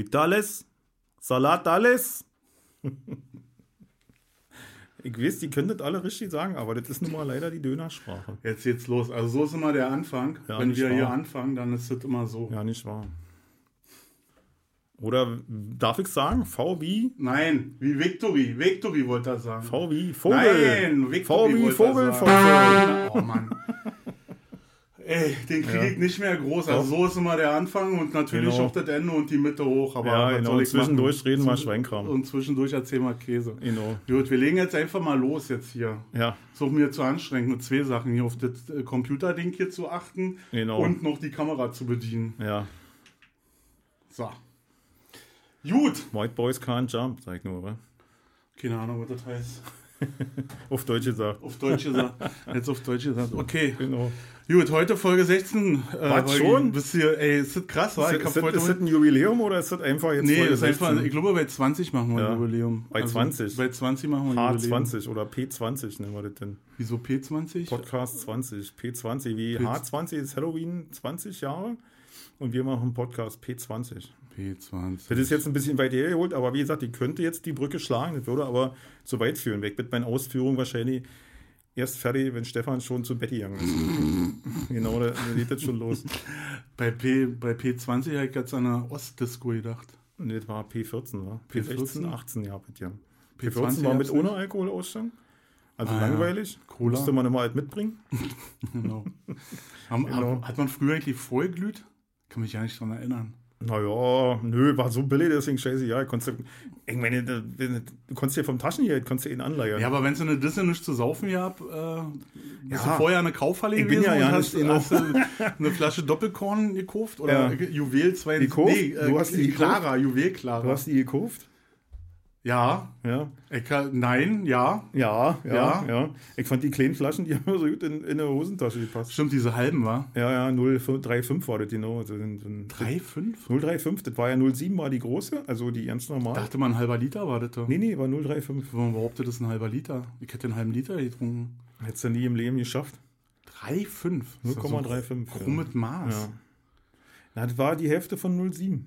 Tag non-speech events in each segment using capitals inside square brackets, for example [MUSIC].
Vitales? Salat alles? [LAUGHS] ich weiß, die können das alle richtig sagen, aber das ist nun mal leider die Dönersprache. Jetzt geht's los. Also so ist immer der Anfang. Ja, Wenn wir hier wahr. anfangen, dann ist das immer so. Ja, nicht wahr. Oder darf ich sagen, V wie? Nein, wie Victory. Victory wollte er sagen. V wie Vogel. Nein, Victory V wie wollte Vogel. er Vogel. Oh Mann. Ey, den kriege Ja. ich nicht mehr groß. Also so ist immer der Anfang und natürlich Genau. auch das Ende und die Mitte hoch. Aber Ja, genau. soll Und zwischendurch machen? reden wir Schweinkram. Und zwischendurch erzählen wir Käse. Genau. Gut, wir legen jetzt einfach mal los jetzt hier. Ja, auch mir zu anstrengend, mit zwei Sachen hier auf das äh, Computerding hier zu achten Genau. und noch die Kamera zu bedienen. ja. So. Gut. White Boys can't jump, sag ich nur, oder? Keine Ahnung, was das heißt. [LAUGHS] Auf Deutsch gesagt. Auf Deutsch gesagt. Jetzt auf Deutsch gesagt. Okay. Genau. Gut, heute Folge 16. Äh, schon? Bist hier, ey, ist das krass, wa? Ist, ist, ist das ein Jubiläum oder ist das einfach jetzt Nee, Folge ist einfach, 16? ich glaube, bei 20 machen wir Ja. ein Jubiläum. Bei 20? Bei 20 machen wir ein Jubiläum. H20 oder P20 nennen wir das denn. Wieso P20? Podcast 20, P20, wie P- H20 ist Halloween 20 Jahre und wir machen Podcast P20. P20. Das ist jetzt ein bisschen weit hergeholt, aber wie gesagt, ich könnte jetzt die Brücke schlagen, das würde aber zu weit führen. Weg mit meinen Ausführungen wahrscheinlich erst fertig, wenn Stefan schon zu Bett gegangen ist. [LAUGHS] genau, da, da geht das schon los. Bei, P, bei P20 habe ich jetzt an eine Ostdisco gedacht. Nee, das war P14, wa? P14? P16, 18 Jahre bitte. ja. P20 P14 war mit ohne Alkoholausstand. Also Ah, ja. langweilig. Cola. Musste man immer halt mitbringen. [LAUGHS] Genau. Haben, Genau. Hat man früher eigentlich vorgeglüht? Kann mich ja nicht dran erinnern. Naja, nö, war so billig, deswegen scheiße, ja, konntest du, ich meine, du, du konntest dir vom Taschengeld, konntest du ihn anleihen. Ja, aber wenn es eine Disse nicht zu saufen gab, äh, bist Ja. du vorher eine Kaufhalle Ich bin gewesen ja ja und hast, nicht hast du eine Flasche Doppelkorn gekauft oder Ja. Juwel 2 Gekauft? Nee, äh, Du hast die Clara, Juwel Clara. Du hast die gekauft? Ja, Ja. ich, nein, ja. Ja, ja, Ja? ja, Ich fand die kleinen Flaschen, die [LAUGHS] haben so gut in, in eine Hosentasche gepasst. Stimmt, diese halben war. Ja, ja, 035 war das genau. Also, so ein- 3,5? 035, das war ja 07 war die große, also die ganz normal. Dachte man, ein halber Liter war das doch. Nee, nee, war 035. Warum behauptet das ein halber Liter? Ich hätte einen halben Liter getrunken. Hättest du nie im Leben geschafft. 3,5? Das ist doch so 0,35. Krummes Maß. Ja. Na, das war die Hälfte von 07.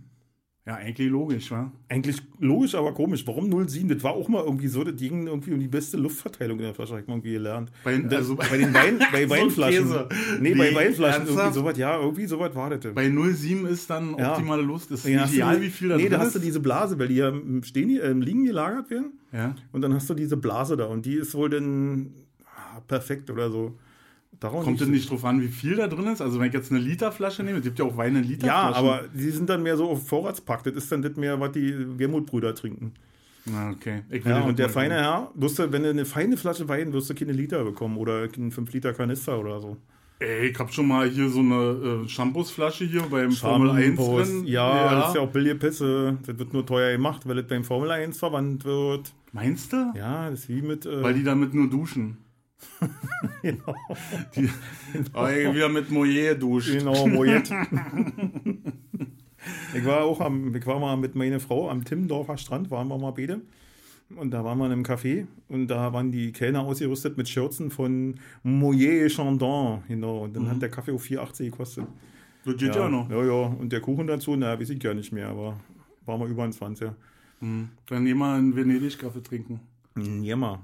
Ja, eigentlich logisch, wa? Eigentlich logisch, aber komisch. Warum 07? Das war auch mal irgendwie so, das ging irgendwie um die beste Luftverteilung in der Flasche, ich mal irgendwie gelernt. Bei- das- also- bei den Wein, [LAUGHS] bei So ein Weinflaschen. Käse. nee, bei Nee, Weinflaschen irgendwie ernsthaft? sowas, ja, irgendwie sowas war das. Bei 0,7 ist dann Ja. optimale Lust. Ist Ja, ideal, du, wie viel da Nee, da hast du diese Blase, weil die ja im stehen, äh, liegen gelagert werden. Ja. Und dann hast du diese Blase da und die ist wohl dann ah, perfekt oder so. Darum Kommt es nicht drauf an, wie viel da drin ist? Also wenn ich jetzt eine Literflasche nehme, es gibt ja auch Wein in Ja, Literflaschen. aber die sind dann mehr so auf Vorratspack. Das ist dann das mehr, was die Wermutbrüder trinken. Na, okay. Ja, das und der feine. Herr, wirst du, wenn du eine feine Flasche Wein, wirst du keine Liter bekommen oder einen 5 Liter Kanister oder so. Ey, ich hab schon mal hier so eine äh, Shampoosflasche hier beim Formel 1 Shampoos, drin. Ja, das ist ja auch billige Pisse. Das wird nur teuer gemacht, weil es beim Formel 1 verwandt wird. Meinst du? Ja, das ist wie mit. Äh, Weil die damit nur duschen. [LAUGHS] genau. Die, [LAUGHS] wieder mit Moyer duscht. Genau, Moet. [LAUGHS] ich war auch am, ich war mal mit meiner Frau am Timmendorfer Strand, waren wir mal beide. Und da waren wir in einem Café und da waren die Kellner ausgerüstet mit Schürzen von Moyer Chandon, genau. Und dann hat der Kaffee auf 4,80 gekostet. Das geht ja, noch. Ja, ja. Und der Kuchen dazu, na, weiß ich ja nicht mehr, aber war mal über ein 20. Mhm. Dann nehmen wir einen Venedig-Kaffee trinken. Jammer.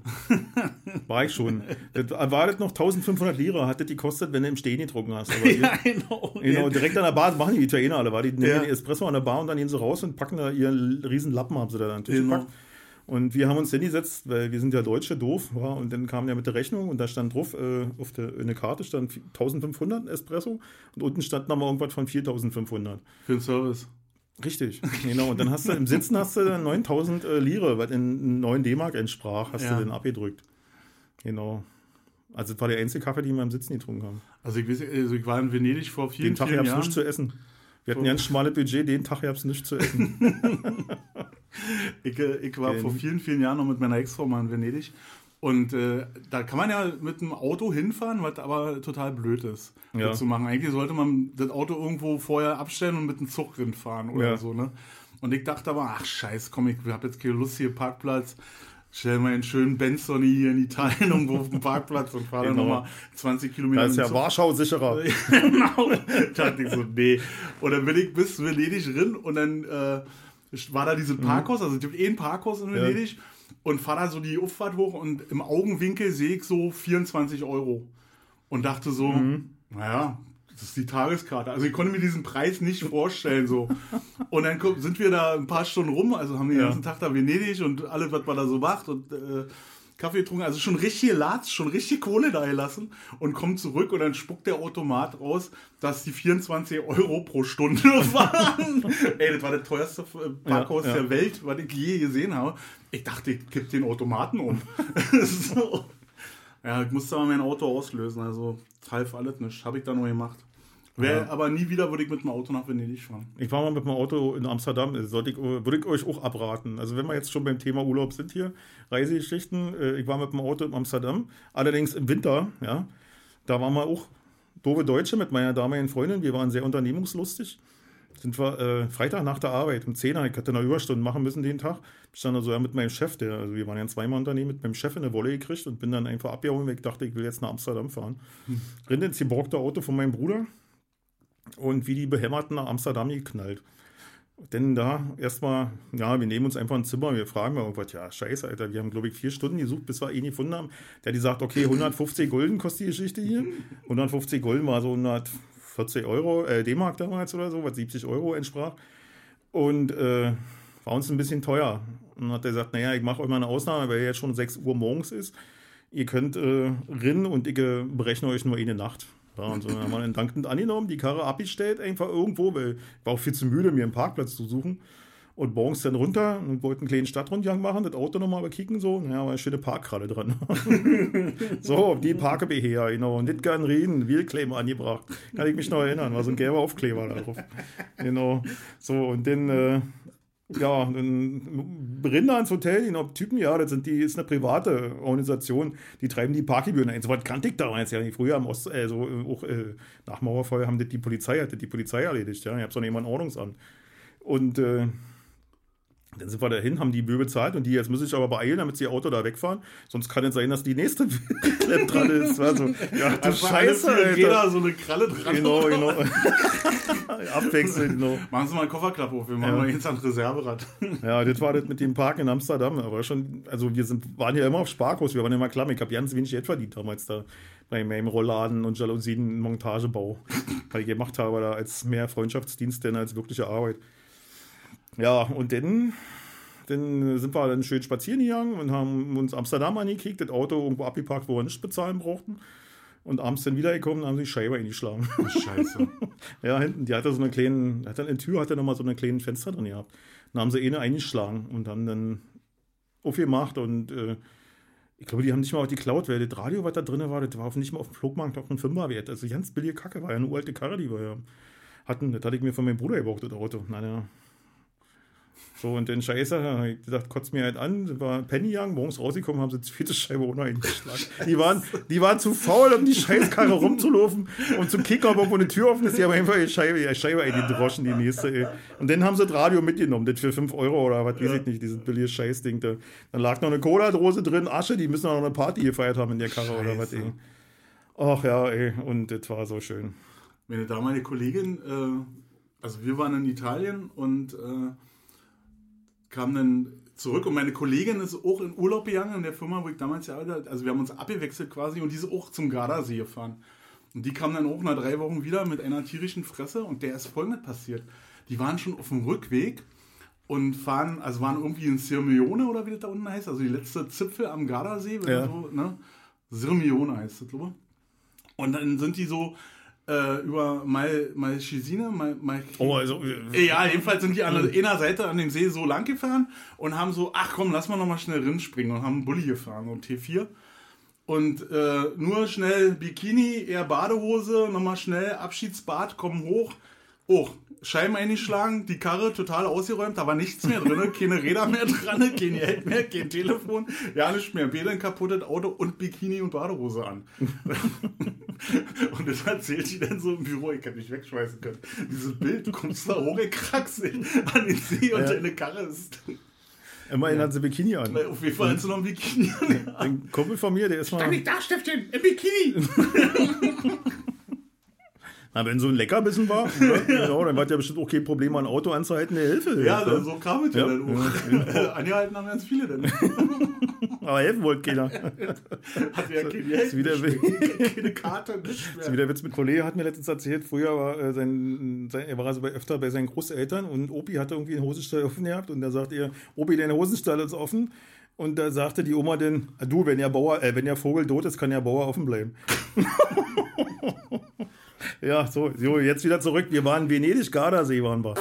War ich schon. Das war das noch 1500 Lira, hat das die kostet, wenn du im Stehen getrunken hast. Aber die- genau. Genau, direkt an der Bar, das machen die Italiener alle, war die nehmen Ja. den Espresso an der Bar und dann gehen sie raus und packen da ihren riesen Lappen, haben sie da an den Tisch Genau. gepackt. Und wir haben uns hingesetzt, weil wir sind ja Deutsche, doof, war, und dann kam der mit der Rechnung und da stand drauf, äh, auf der in der Karte stand 1500 Espresso und unten stand nochmal irgendwas von 4500. Für den Service. Richtig, genau. Und dann hast du im Sitzen hast du dann 9000 äh, Lire, was in 9 D-Mark entsprach, hast Ja. du dann abgedrückt. Genau. Also das war der einzige Kaffee, den wir im Sitzen getrunken haben. Also ich, weiß, also ich war in Venedig vor vielen, Den Tag vielen gab es Jahren. nichts zu essen. Wir hatten ein ganz schmales Budget, den Tag gab es nichts zu essen. [LAUGHS] Ich, äh, ich war vor vielen, vielen Jahren noch mit meiner Ex-Frau mal in Venedig. Und äh, da kann man ja mit dem Auto hinfahren, was aber total blöd ist, Ja. zu machen. Eigentlich sollte man das Auto irgendwo vorher abstellen und mit dem Zug hinfahren oder Ja. so, ne? Und ich dachte aber, ach scheiß, komm, ich habe jetzt keine Lust hier Parkplatz. Stell mal einen schönen Benzoni hier in Italien irgendwo auf den Parkplatz und fahre dann Genau. nochmal 20 Kilometer Da ist ja. Warschau sicherer. [LAUGHS] genau. dachte ich so, nee. Und dann bin ich bis Venedig drin und dann äh, war da dieses Parkhaus, also es gibt eh ein Parkhaus in Venedig und fahre da so die Auffahrt hoch und im Augenwinkel sehe ich so 24 Euro und dachte so, naja, das ist die Tageskarte. Also ich konnte mir diesen Preis nicht vorstellen so. Und dann sind wir da ein paar Stunden rum, also haben den Ja. ganzen Tag da Venedig und alles, was man da so macht und äh, Kaffee getrunken, also schon richtig Latz, schon richtig Kohle da gelassen und kommt zurück und dann spuckt der Automat raus, dass die 24 Euro pro Stunde [LAUGHS] waren. Ey, das war das teuerste äh, Parkhaus Ja, ja. der Welt, was ich je gesehen habe. Ich dachte, ich kipp den Automaten um. [LAUGHS] so. Ja, ich musste aber mein Auto auslösen, also half alles nicht. Habe ich da nur gemacht. Wär, Ja. Aber nie wieder würde ich mit dem Auto nach Venedig fahren. Ich war mal mit dem Auto in Amsterdam, das sollte ich, würde ich euch auch abraten. Also wenn wir jetzt schon beim Thema Urlaub sind hier, Reisegeschichten, äh, ich war mit dem Auto in Amsterdam, allerdings im Winter, ja, da waren wir auch doofe Deutsche mit meiner damaligen Freundin, wir waren sehr unternehmungslustig. Sind wir äh, Freitag nach der Arbeit um 10 Uhr, ich hatte noch Überstunden machen müssen den Tag, ich stand da so ja, mit meinem Chef, der, also wir waren ja zweimal Unternehmen, mit meinem Chef in eine Wolle gekriegt und bin dann einfach abgehauen, weil ich dachte, ich will jetzt nach Amsterdam fahren. Rinde ins geborgte Auto von meinem Bruder, und wie die Behämmerten nach Amsterdam geknallt. Denn da erstmal, ja, wir nehmen uns einfach ein Zimmer, wir fragen mal irgendwas, ja, scheiße, Alter, wir haben, glaube ich, vier Stunden gesucht, bis wir ihn gefunden haben. Der hat gesagt, okay, 150 Gulden kostet die Geschichte hier. 150 Gulden war so 140 Euro, äh, D-Mark damals oder so, was 70 Euro entsprach. Und äh, war uns ein bisschen teuer. Und dann hat er gesagt, naja, ich mache euch mal eine Ausnahme, weil jetzt schon 6 Uhr morgens ist. Ihr könnt äh, rinnen und ich äh, berechne euch nur eine Nacht. Ja, und so haben wir dann dankend angenommen, die Karre abgestellt, einfach irgendwo, weil ich war auch viel zu müde, mir einen Parkplatz zu suchen. Und morgens dann runter und wollten einen kleinen Stadtrundgang machen, das Auto nochmal bekicken, so. Ja, war eine schöne Parkkralle dran. [LAUGHS] so, die parke her, genau. Und nicht gern reden, Wheelclaim angebracht. Kann ich mich noch erinnern, war so ein gelber Aufkleber da drauf. Genau. So, und dann, äh, ja, dann Rinder ans Hotel, die noch Typen, ja, das sind die, ist eine private Organisation, die treiben die Parkgebühren ein. So was kannte ich damals ja nicht. Früher am Ost, äh, so, äh, auch äh, nach Mauerfall haben das die Polizei, hat das die Polizei erledigt, ja. Ich habe so jemand Ordnungsamt. Und äh, dann sind wir dahin, haben die Böe bezahlt und die, jetzt muss ich aber beeilen, damit sie ihr Auto da wegfahren. Sonst kann es sein, dass die nächste [LAUGHS] Klepp dran ist. War so, ja, du Scheiße, Alter. jeder so eine Kralle dran. Genau, genau. [LAUGHS] Abwechselnd, genau. Machen Sie mal einen Kofferklapp auf, wir machen Ja. mal jetzt ein Reserverad. Ja, das war das mit dem Park in Amsterdam. Aber schon, also wir sind, waren ja immer auf Sparkurs, wir waren immer klamm. Ich habe ganz wenig Geld verdient damals da bei meinem Rollladen und Jalousien-Montagebau. Weil ich gemacht habe da als mehr Freundschaftsdienst denn als wirkliche Arbeit. Ja, und dann, dann sind wir dann schön spazieren gegangen und haben uns Amsterdam angekriegt, das Auto irgendwo abgeparkt, wo wir nichts bezahlen brauchten. Und abends dann wiedergekommen und haben sich die Scheibe eingeschlagen. Scheiße. [LAUGHS] Ja, hinten, die hatte so eine kleine, hat dann in der Tür hatte nochmal so eine kleine Fenster drin gehabt. Dann haben sie eine eingeschlagen und haben dann aufgemacht und äh, ich glaube, die haben nicht mal auch die Cloud, weil das Radio, was da drin war, das war auf, nicht mal auf dem Flugmarkt auf einem Fünferwert. Also ganz billige Kacke, war ja eine uralte Karre, die wir ja hatten. Das hatte ich mir von meinem Bruder gebraucht, das Auto. Naja. So, und dann Scheiße, hab ich gedacht, kotzt mir halt an, sind wir Penny gegangen, morgens rausgekommen, haben sie die vierte Scheibe ohne eingeschlagen. [LAUGHS] Die waren, die waren zu faul, um die Scheißkarre rumzulaufen und zum Kicker, wo eine Tür offen ist, die haben einfach die Scheibe, die Scheibe eingedroschen, die nächste, ey. Und dann haben sie das Radio mitgenommen, das für 5 Euro oder was, weiß ich nicht, dieses billige Scheißding da. Dann lag noch eine Cola-Dose drin, Asche, die müssen noch eine Party gefeiert haben in der Karre oder was, ey. Ach ja, ey, und das war so schön. Meine damalige Kollegin, äh, also wir waren in Italien und äh, kamen dann zurück und meine Kollegin ist auch in Urlaub gegangen in der Firma, wo ich damals gearbeitet habe. Also wir haben uns abgewechselt quasi und die ist auch zum Gardasee gefahren. Und die kam dann auch nach drei Wochen wieder mit einer tierischen Fresse und der ist folgendes passiert. Die waren schon auf dem Rückweg und fahren, also waren irgendwie in Sirmione oder wie das da unten heißt, also die letzte Zipfel am Gardasee, Ja. so, ne? Sirmione heißt das, glaube ich. Und dann sind die so äh, über Mal, Malchisine, Mal, Mal, Oh, also, äh, ja, jedenfalls sind die an einer Seite an dem See so lang gefahren und haben so, ach komm, lass mal nochmal schnell rinspringen und haben einen Bulli gefahren, so ein T4. Und äh, nur schnell Bikini, eher Badehose, nochmal schnell Abschiedsbad, kommen hoch. Oh, Scheiben eingeschlagen, die Karre total ausgeräumt, da war nichts mehr drin, keine Räder mehr dran, kein Geld mehr, kein Telefon, ja nicht mehr. Bäder ein kaputtes Auto und Bikini und Badehose an. [LAUGHS] und das erzählt die dann so im Büro, ich hätte mich wegschmeißen können. Dieses Bild, du kommst da hochgekraxt an den See und Ja. deine Karre ist. immerhin hat sie Bikini an. Auf jeden Fall hast du noch ein Bikini an. Ein Kumpel von mir, der ist mal. da, Stiftchen, im Bikini! [LAUGHS] Na, wenn so ein Leckerbissen war, [LAUGHS] ne? genau, dann hat ja bestimmt auch kein Problem, mal ein Auto anzuhalten, der Hilfe. Ja, hilft, ne? so kam es ja, Ja. dann auch. [LAUGHS] Angehalten haben ganz viele dann. [LAUGHS] Aber helfen wollte keiner. Hat ja keine, ist wieder- keine Karte, nichts Das ist mehr. wieder Witz mit Kollege hat mir letztens erzählt, früher war äh, sein, sein, er war also bei, öfter bei seinen Großeltern und Opi hatte irgendwie einen Hosenstall offen gehabt und da sagt er, Opi, deine Hosenstall ist offen. Und da sagte die Oma dann, "Ah, du, wenn der Bauer, äh, wenn der Vogel tot ist, kann der Bauer offen bleiben. Ja, so, so, jetzt wieder zurück. Wir waren in Venedig, Gardasee waren wir.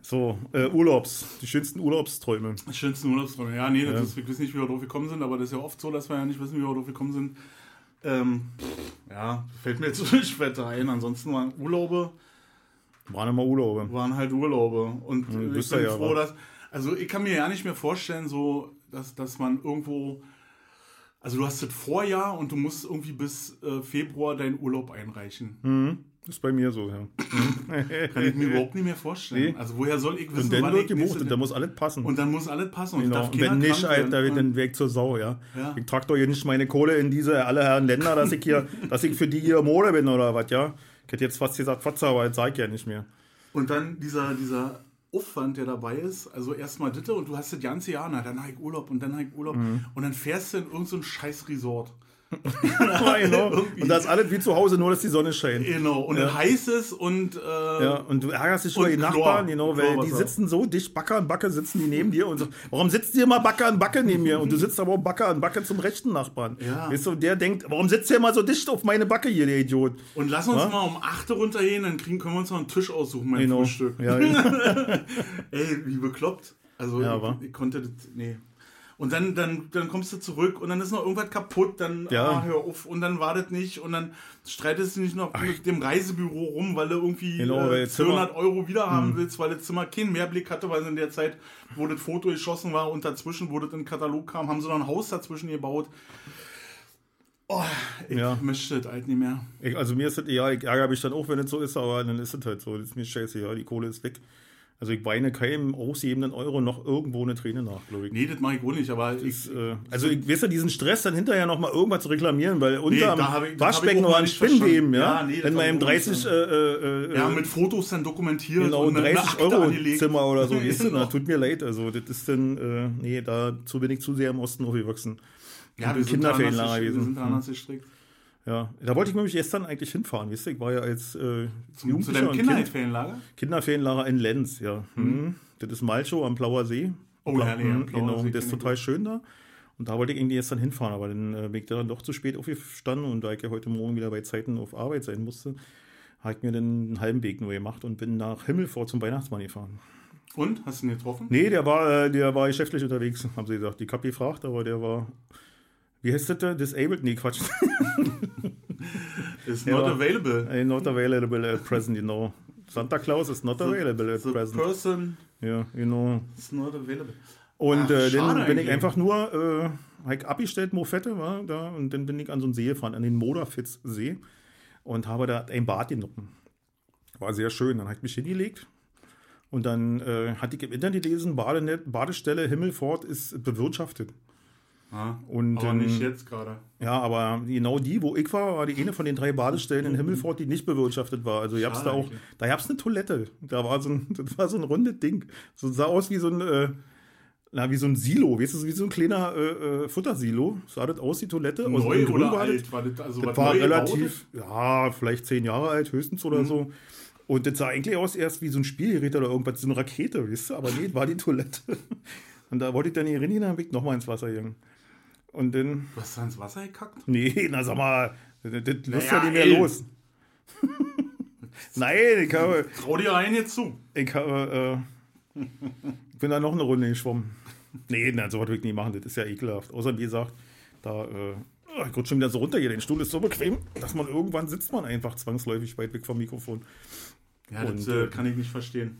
So, äh, Urlaubs, die schönsten Urlaubsträume. Die schönsten Urlaubsträume. Ja, nee, das ist, wir wissen nicht, wie wir drauf gekommen sind, aber das ist ja oft so, dass wir ja nicht wissen, wie wir drauf gekommen sind. Ähm, ja, fällt mir jetzt [LAUGHS] so nicht später ein. Ansonsten waren Urlaube, Waren immer Urlaube. waren halt Urlaube. Und Hm, ich bin ja, froh, dass. Also ich kann mir ja nicht mehr vorstellen, so, dass, dass man irgendwo. Also du hast das Vorjahr und du musst irgendwie bis äh, Februar deinen Urlaub einreichen. Mhm. Das ist bei mir so, ja. [LAUGHS] Kann ich mir überhaupt nicht mehr vorstellen. Nee. Also woher soll ich wissen, Und dann wann wird gebucht und da muss alles passen. und dann muss alles passen und Genau. wenn nicht. Alter, Und- dann weg zur Sau, ja. Ja. Ich trage doch hier nicht meine Kohle in diese alle Herren Länder, dass ich hier, [LAUGHS] dass ich für die hier Mode bin oder was, ja. Ich hätte jetzt fast gesagt, Fotze, aber das sag ich ja nicht mehr. Und dann dieser, dieser Aufwand, der dabei ist, also erstmal Ditte und du hast das ganze Jahr, na, dann habe ich Urlaub und dann habe ich Urlaub Mhm. und dann fährst du in irgendein so scheiß Resort. [LAUGHS] Ja, genau. Und das ist alles wie zu Hause, nur dass die Sonne scheint. Genau, und dann heißt es und äh, Ja, und du ärgerst dich über die Chlor. Nachbarn, genau, weil die sitzen so dicht, Backe an Backe sitzen die neben dir und so, warum sitzt ihr immer Backe an Backe neben mir? Und du sitzt aber auch Backe an Backe zum rechten Nachbarn. Ja. Weißt du, der denkt, warum sitzt ihr immer so dicht auf meine Backe hier, der Idiot? Und lass uns Ja? mal um 8 Uhr runtergehen, dann kriegen, können wir uns noch einen Tisch aussuchen, mein Genau. Frühstück. Ja. [LAUGHS] Ey, wie bekloppt. Also Ja, ich, ich konnte das, nee. Und dann, dann, dann kommst du zurück und dann ist noch irgendwas kaputt, dann Ja. ah, hör auf und dann war das nicht und dann streitest du nicht noch mit dem Reisebüro rum, weil du irgendwie Genau, äh, Zimmer- Hm. 200 Euro wieder haben willst, weil das Zimmer keinen Mehrblick hatte, weil in der Zeit, wo das Foto geschossen war und dazwischen, wo das in den Katalog kam, haben sie noch ein Haus dazwischen gebaut. Oh, ich Ja. möchte das halt nicht mehr. Ich, also mir ist das, ja, ich ärgere mich dann auch, wenn es so ist, aber dann ist es halt so. Das ist mir scheiße, ja, die Kohle ist weg. Also ich weine keinem ausgebenden Euro noch irgendwo eine Träne nach, glaube ich. Nee, das mache ich wohl nicht, aber ich, Das, äh, also ich weiß ja diesen Stress dann hinterher noch mal irgendwas zu reklamieren, weil ich- das hab Waschbecken ich mal ein Spinnweben, ja. Ja, nee, Wenn man ich nicht 30 äh, äh, ja, äh, mit Fotos dann dokumentiert genau, und eine 30 Akte Euro angelegt. Zimmer oder so, [LAUGHS] weißt du, na, tut mir leid, also das ist dann, äh, nee, dazu bin ich zu sehr im Osten aufgewachsen. Ja, wir sind, anders, wir sind da anders gestrickt. Ja, da wollte ich nämlich gestern eigentlich hinfahren, weißt du, ich war ja als äh, Zu Jugendlicher deinem und Kind, Kinderferienlager? Kinderferienlager in Lenz, ja. Mhm. Das ist Malchow am Blauer See. Oh, ja, nee, am Blauer genau, See das ist total schön da. Und da wollte ich irgendwie gestern hinfahren, aber dann äh, bin ich dann doch zu spät aufgestanden und da ich ja heute Morgen wieder bei Zeiten auf Arbeit sein musste, habe ich mir dann einen halben Weg nur gemacht und bin nach Himmelfort zum Weihnachtsmann gefahren. Und? Hast du ihn getroffen? Nee, der war, äh, der war geschäftlich unterwegs, haben sie gesagt. Ich habe gefragt, aber der war, wie heißt das da? Disabled? Nee, Quatsch. Is [LAUGHS] Ja. not available. Äh, not available at present, you know. Santa Claus is not available at The present. person Ja, you know. is not available. Und Ach, äh, dann bin ich einfach nur, äh, hab abgestellt, Mofette, war da, und dann bin ich an so einen See gefahren, an den Moderfitz-See und habe da ein Bad genommen. War sehr schön. Dann habe ich mich hingelegt und dann äh, hatte ich im Internet gelesen, Badenet, Badestelle Himmelfort ist bewirtschaftet. Ah, Und, aber ähm, nicht jetzt gerade. Ja, aber genau die, wo ich war, war die eine von den drei Badestellen in Himmelfort, die nicht bewirtschaftet war. Also gab's Schade da auch, eigentlich. da gab's eine Toilette. Da war so ein, [LAUGHS] das war so ein rundes Ding. So sah aus wie so ein, äh, na, wie so ein Silo, weißt du, wie so ein kleiner äh, äh, Futtersilo. Sah das aus, die Toilette. aus Neu Grün oder war das. alt? War das, also Das war relativ, ja, vielleicht zehn Jahre alt, höchstens oder so. Und das sah eigentlich aus erst wie so ein Spielgerät oder irgendwas, so eine Rakete, weißt du? Aber nee, das war die Toilette. [LAUGHS] Und da wollte ich dann hier rein, dann bin ich nochmal ins Wasser gegangen. Und dann, Du hast da ins Wasser gekackt? nee, na sag mal, das, das lässt Naja, ja nicht mehr ey. los. [LAUGHS] Nein, ich habe, Trau dir einen jetzt zu. ich habe, äh, bin da noch eine Runde geschwommen. Nee, na, so was will ich nie machen, das ist ja ekelhaft. Außer, wie gesagt, da, äh, oh, ich rutsche schon wieder so runter hier. Der Stuhl ist so bequem, dass man irgendwann sitzt man einfach zwangsläufig weit weg vom Mikrofon. Ja, das Und, äh, äh, kann ich nicht verstehen.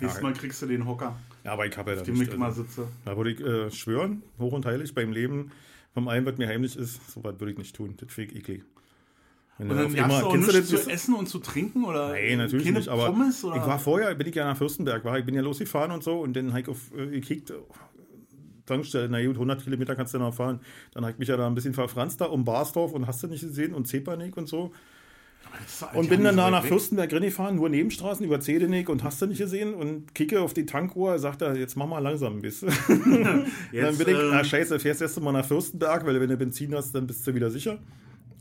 Nächstes Mal kriegst du den Hocker, Ja, aber ich habe ja da nicht. immer Also, sitze. da würde ich äh, schwören, hoch und heilig beim Leben, vom einen, was mir heimlich ist, so was würde ich nicht tun. Das finde ich eklig. Wenn Und dann gab's immer- auch nichts zu essen und zu trinken? Oder Nein, natürlich keine nicht, aber Pommes, ich war vorher, bin ich ja nach Fürstenberg, war, ich bin ja losgefahren und so und dann habe ich auf, äh, gekickt, Tankstelle, na gut, 100 Kilometer kannst du noch fahren. Dann habe ich mich ja da ein bisschen verfranst da um Barsdorf und hast du nicht gesehen und Zepanik und so. Und bin dann da nach Fürstenberg gefahren, nur Nebenstraßen über Zedenick und hast du nicht gesehen und kicke auf die Tankuhr, sagt er, jetzt mach mal langsam ein bisschen. [LAUGHS] dann bin ich, ähm, ah, scheiße, fährst erst mal nach Fürstenberg, weil wenn du Benzin hast, dann bist du wieder sicher.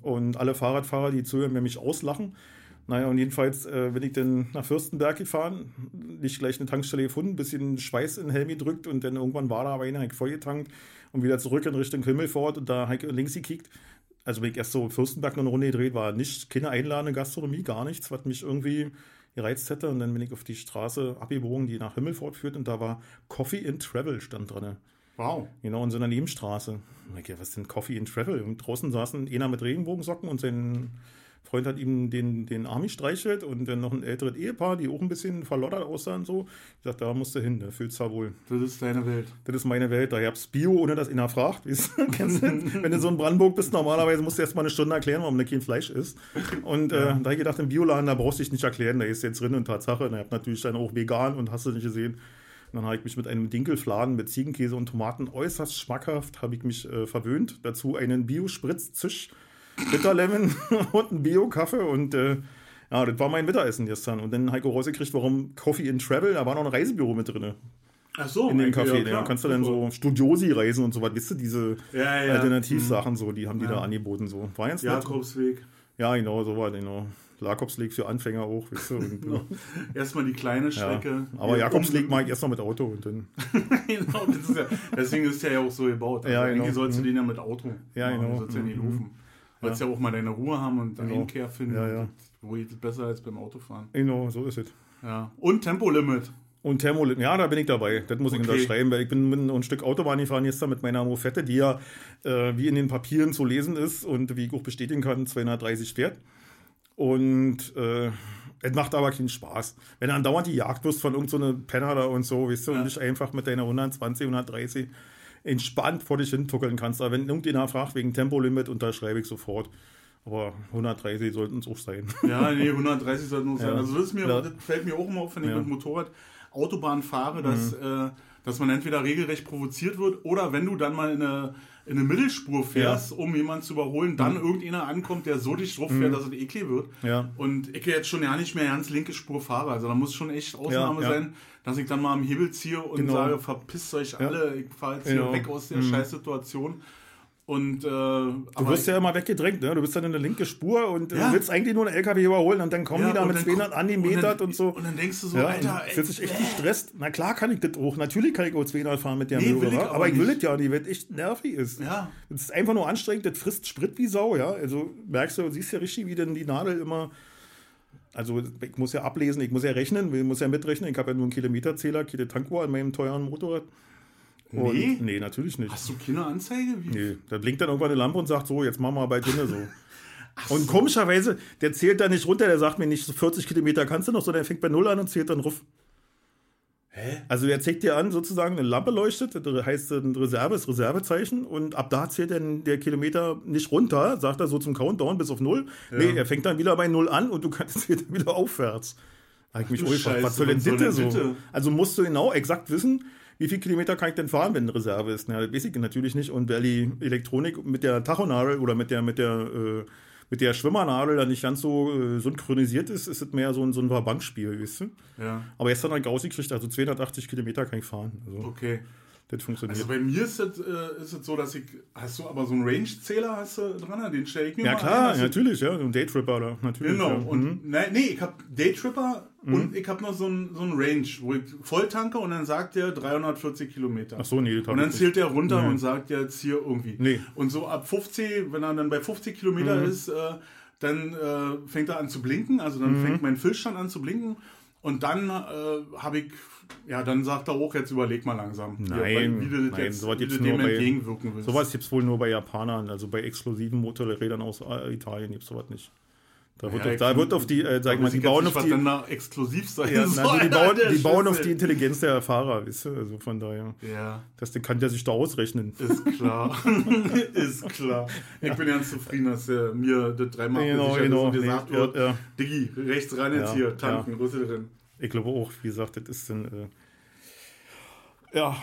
Und alle Fahrradfahrer, die zuhören, werden mich auslachen. Naja, und jedenfalls äh, bin ich dann nach Fürstenberg gefahren, nicht gleich eine Tankstelle gefunden, ein bisschen Schweiß in den Helm gedrückt und dann irgendwann war da aber einer, voll getankt und wieder zurück in Richtung Himmelfort und da links gekickt also wenn ich erst so Fürstenberg noch eine Runde gedreht, war nicht keine einladende Gastronomie, gar nichts, was mich irgendwie gereizt hätte. Und dann bin ich auf die Straße abgebogen, die nach Himmelfort führt und da war Coffee in Travel stand drin. Wow. Genau, in so einer Nebenstraße. Ich was ist denn Coffee in Travel? Und draußen saßen einer mit Regenbogensocken und sein Freund hat ihm den, den Arm gestreichelt und dann noch ein älteres Ehepaar, die auch ein bisschen verlottert aussahen so. Ich sagte, da musst du hin, da fühlst du wohl. Das ist deine Welt. Das ist meine Welt. Da gab's Bio, ohne dass einer fragt. [LAUGHS] Kennst du? Wenn du so in Brandenburg bist, normalerweise musst du erst mal eine Stunde erklären, warum du kein Fleisch isst. Und äh, ja. äh, da habe ich gedacht, im Bioladen, da brauchst du dich nicht erklären, da ist jetzt drin und Tatsache. Und ich habe natürlich dann auch vegan und hast du nicht gesehen. Und dann habe ich mich mit einem Dinkelfladen mit Ziegenkäse und Tomaten äußerst schmackhaft, habe ich mich äh, verwöhnt. Dazu einen Bio-Spritz-Zisch Bitterlemon [LAUGHS] und ein Bio-Kaffee und äh, ja, das war mein Mittagessen gestern. Und dann Heiko rausgekriegt, warum Coffee in Travel, da war noch ein Reisebüro mit drin. Ach so, in dem Café. Ja, ja, kannst du dann so Studiosi reisen und so was, weißt du, diese ja, ja. Alternativsachen, so, die haben die da angeboten. So. War ganz Jakobsweg. Ja, genau, so war genau. Jakobsweg für Anfänger auch, weißt du. Und, [LAUGHS] genau. Erstmal die kleine Strecke. aber Jakobsweg mache ich erst noch mit Auto und dann. [LAUGHS] genau, ist deswegen ist der ja auch so gebaut. Also ja, genau. Eigentlich sollst du mhm. den ja mit Auto. Ja, genau. Du sollst ja nicht mhm. Wolltest ja. ja auch mal deine Ruhe haben und genau. Einkehr finden. Ja, ja. Wo geht es besser als beim Autofahren. Genau, so ist es. Ja. Und Tempolimit. Und Thermolimit, ja, da bin ich dabei. Das muss ich okay. unterschreiben, weil ich bin mit ein Stück Autobahn gefahren jetzt mit meiner Mofette, die ja äh, wie in den Papieren zu lesen ist und wie ich auch bestätigen kann, 230 fährt. Und äh, es macht aber keinen Spaß. Wenn du andauernd die Jagd wirst von irgendeiner so Penner da und so, weißt du, ja. und nicht einfach mit deiner 120, 130 entspannt vor dich hin tuckeln kannst. Aber wenn irgendjemand fragt wegen Tempolimit, unterschreibe ich sofort. Aber 130 sollten es auch sein. Ja, nee, 130 sollten es [LAUGHS] ja. sein. Also das, mir, ja. das, fällt mir auch immer auf, wenn ich ja. mit Motorrad Autobahn fahre, dass, mhm. äh, dass man entweder regelrecht provoziert wird oder wenn du dann mal in eine in eine Mittelspur fährst, ja. um jemanden zu überholen, dann mhm. irgendeiner ankommt, der so dicht drauf fährt, mhm. dass es eklig wird. Ja. Und ich jetzt schon ja nicht mehr ganz linke Spur fahre. Also da muss schon echt Ausnahme ja, sein, dass ich dann mal am Hebel ziehe und genau. sage, verpisst euch alle, ich fahre jetzt hier genau. weg aus der mhm. Scheißsituation. Und, äh, du wirst ja immer weggedrängt, ne? Du bist dann in der linke Spur und äh, ja. willst eigentlich nur einen LKW überholen und dann kommen ja, die da mit 200 angemetert und, und, so. Und dann denkst du so, ja, Alter, ey, fühlt sich echt gestresst. Na klar kann ich das auch. Natürlich kann ich auch 200 fahren mit der nee, Möhre, aber, aber ich will das ja nicht, weil es echt nervig ist. Ja. Das ist einfach nur anstrengend, das frisst Sprit wie Sau, ja. Also merkst du, siehst ja richtig, wie denn die Nadel immer also ich muss ja ablesen, ich muss ja rechnen, ich muss ja mitrechnen. Ich habe ja nur einen Kilometerzähler, keine Tankuhr an meinem teuren Motorrad. Und, nee? Nee, natürlich nicht. Hast du keine Anzeige? Wie? Nee, da blinkt dann irgendwann eine Lampe und sagt so, jetzt machen wir bei Dinne so. [LAUGHS] und so. komischerweise, der zählt da nicht runter, der sagt mir nicht, so 40 Kilometer kannst du noch, sondern er fängt bei Null an und zählt dann ruf. Hä? Also er zeigt dir an, sozusagen, eine Lampe leuchtet, das heißt ein Reserve, das Reservezeichen und ab da zählt dann der Kilometer nicht runter, sagt er so zum Countdown bis auf Null. Ja. Nee, er fängt dann wieder bei Null an und du kannst [LAUGHS] wieder aufwärts. Da ich mich Ach, was soll denn das so? Also musst du genau exakt wissen, wie viel Kilometer kann ich denn fahren, wenn eine Reserve ist? Na, das weiß ich natürlich nicht. Und weil die Elektronik mit der Tachonadel oder mit der, mit der, äh, mit der Schwimmernadel dann nicht ganz so äh, synchronisiert ist, ist es mehr so ein, so ein Bankspiel, weißt du? Ja. Aber jetzt hat er rausgekriegt, also 280 Kilometer kann ich fahren. Also. Okay. Das funktioniert. Also bei mir ist es, äh, ist es so, dass ich. Hast du aber so einen Range-Zähler hast du dran? Den stelle ich mir Ja, mal klar, ein, natürlich, ja. Ein Daytripper da, natürlich. Genau. Ja. Und, mhm. ne, nee, ich habe Daytripper mhm. und ich habe noch so einen so Range, wo ich voll tanke und dann sagt der 340 Kilometer. Ach so, nee, Und dann zählt der runter mhm. und sagt jetzt hier irgendwie. Nee. Und so ab 50, wenn er dann bei 50 Kilometer mhm. ist, äh, dann äh, fängt er an zu blinken. Also dann mhm. fängt mein Füllstand an zu blinken. Und dann äh, habe ich ja, dann sagt er auch, jetzt überleg mal langsam. Nein, wie du, nein, jetzt, sowas wie du dem bei. Sowas gibt es wohl nur bei Japanern, also bei exklusiven Motorrädern aus äh, Italien gibt es sowas nicht. Da wird, ja, auf, da wird auf die, äh, sag mal, die bauen nicht, auf die. Dann exklusiv sein ja, soll, also die [LAUGHS] bauen, die bauen auf die Intelligenz der Fahrer, weißt du? Also von daher. Ja. Das kann der sich da ausrechnen. Ist klar. [LAUGHS] ist klar. Ich bin ganz zufrieden, dass er mir das dreimal genau, genau, gesagt nee, wird. Ja, ja. Diggi, rechts ran jetzt hier, tanken, ja. Rüssel drin. Ich glaube auch, wie gesagt, das ist dann. Äh, ja.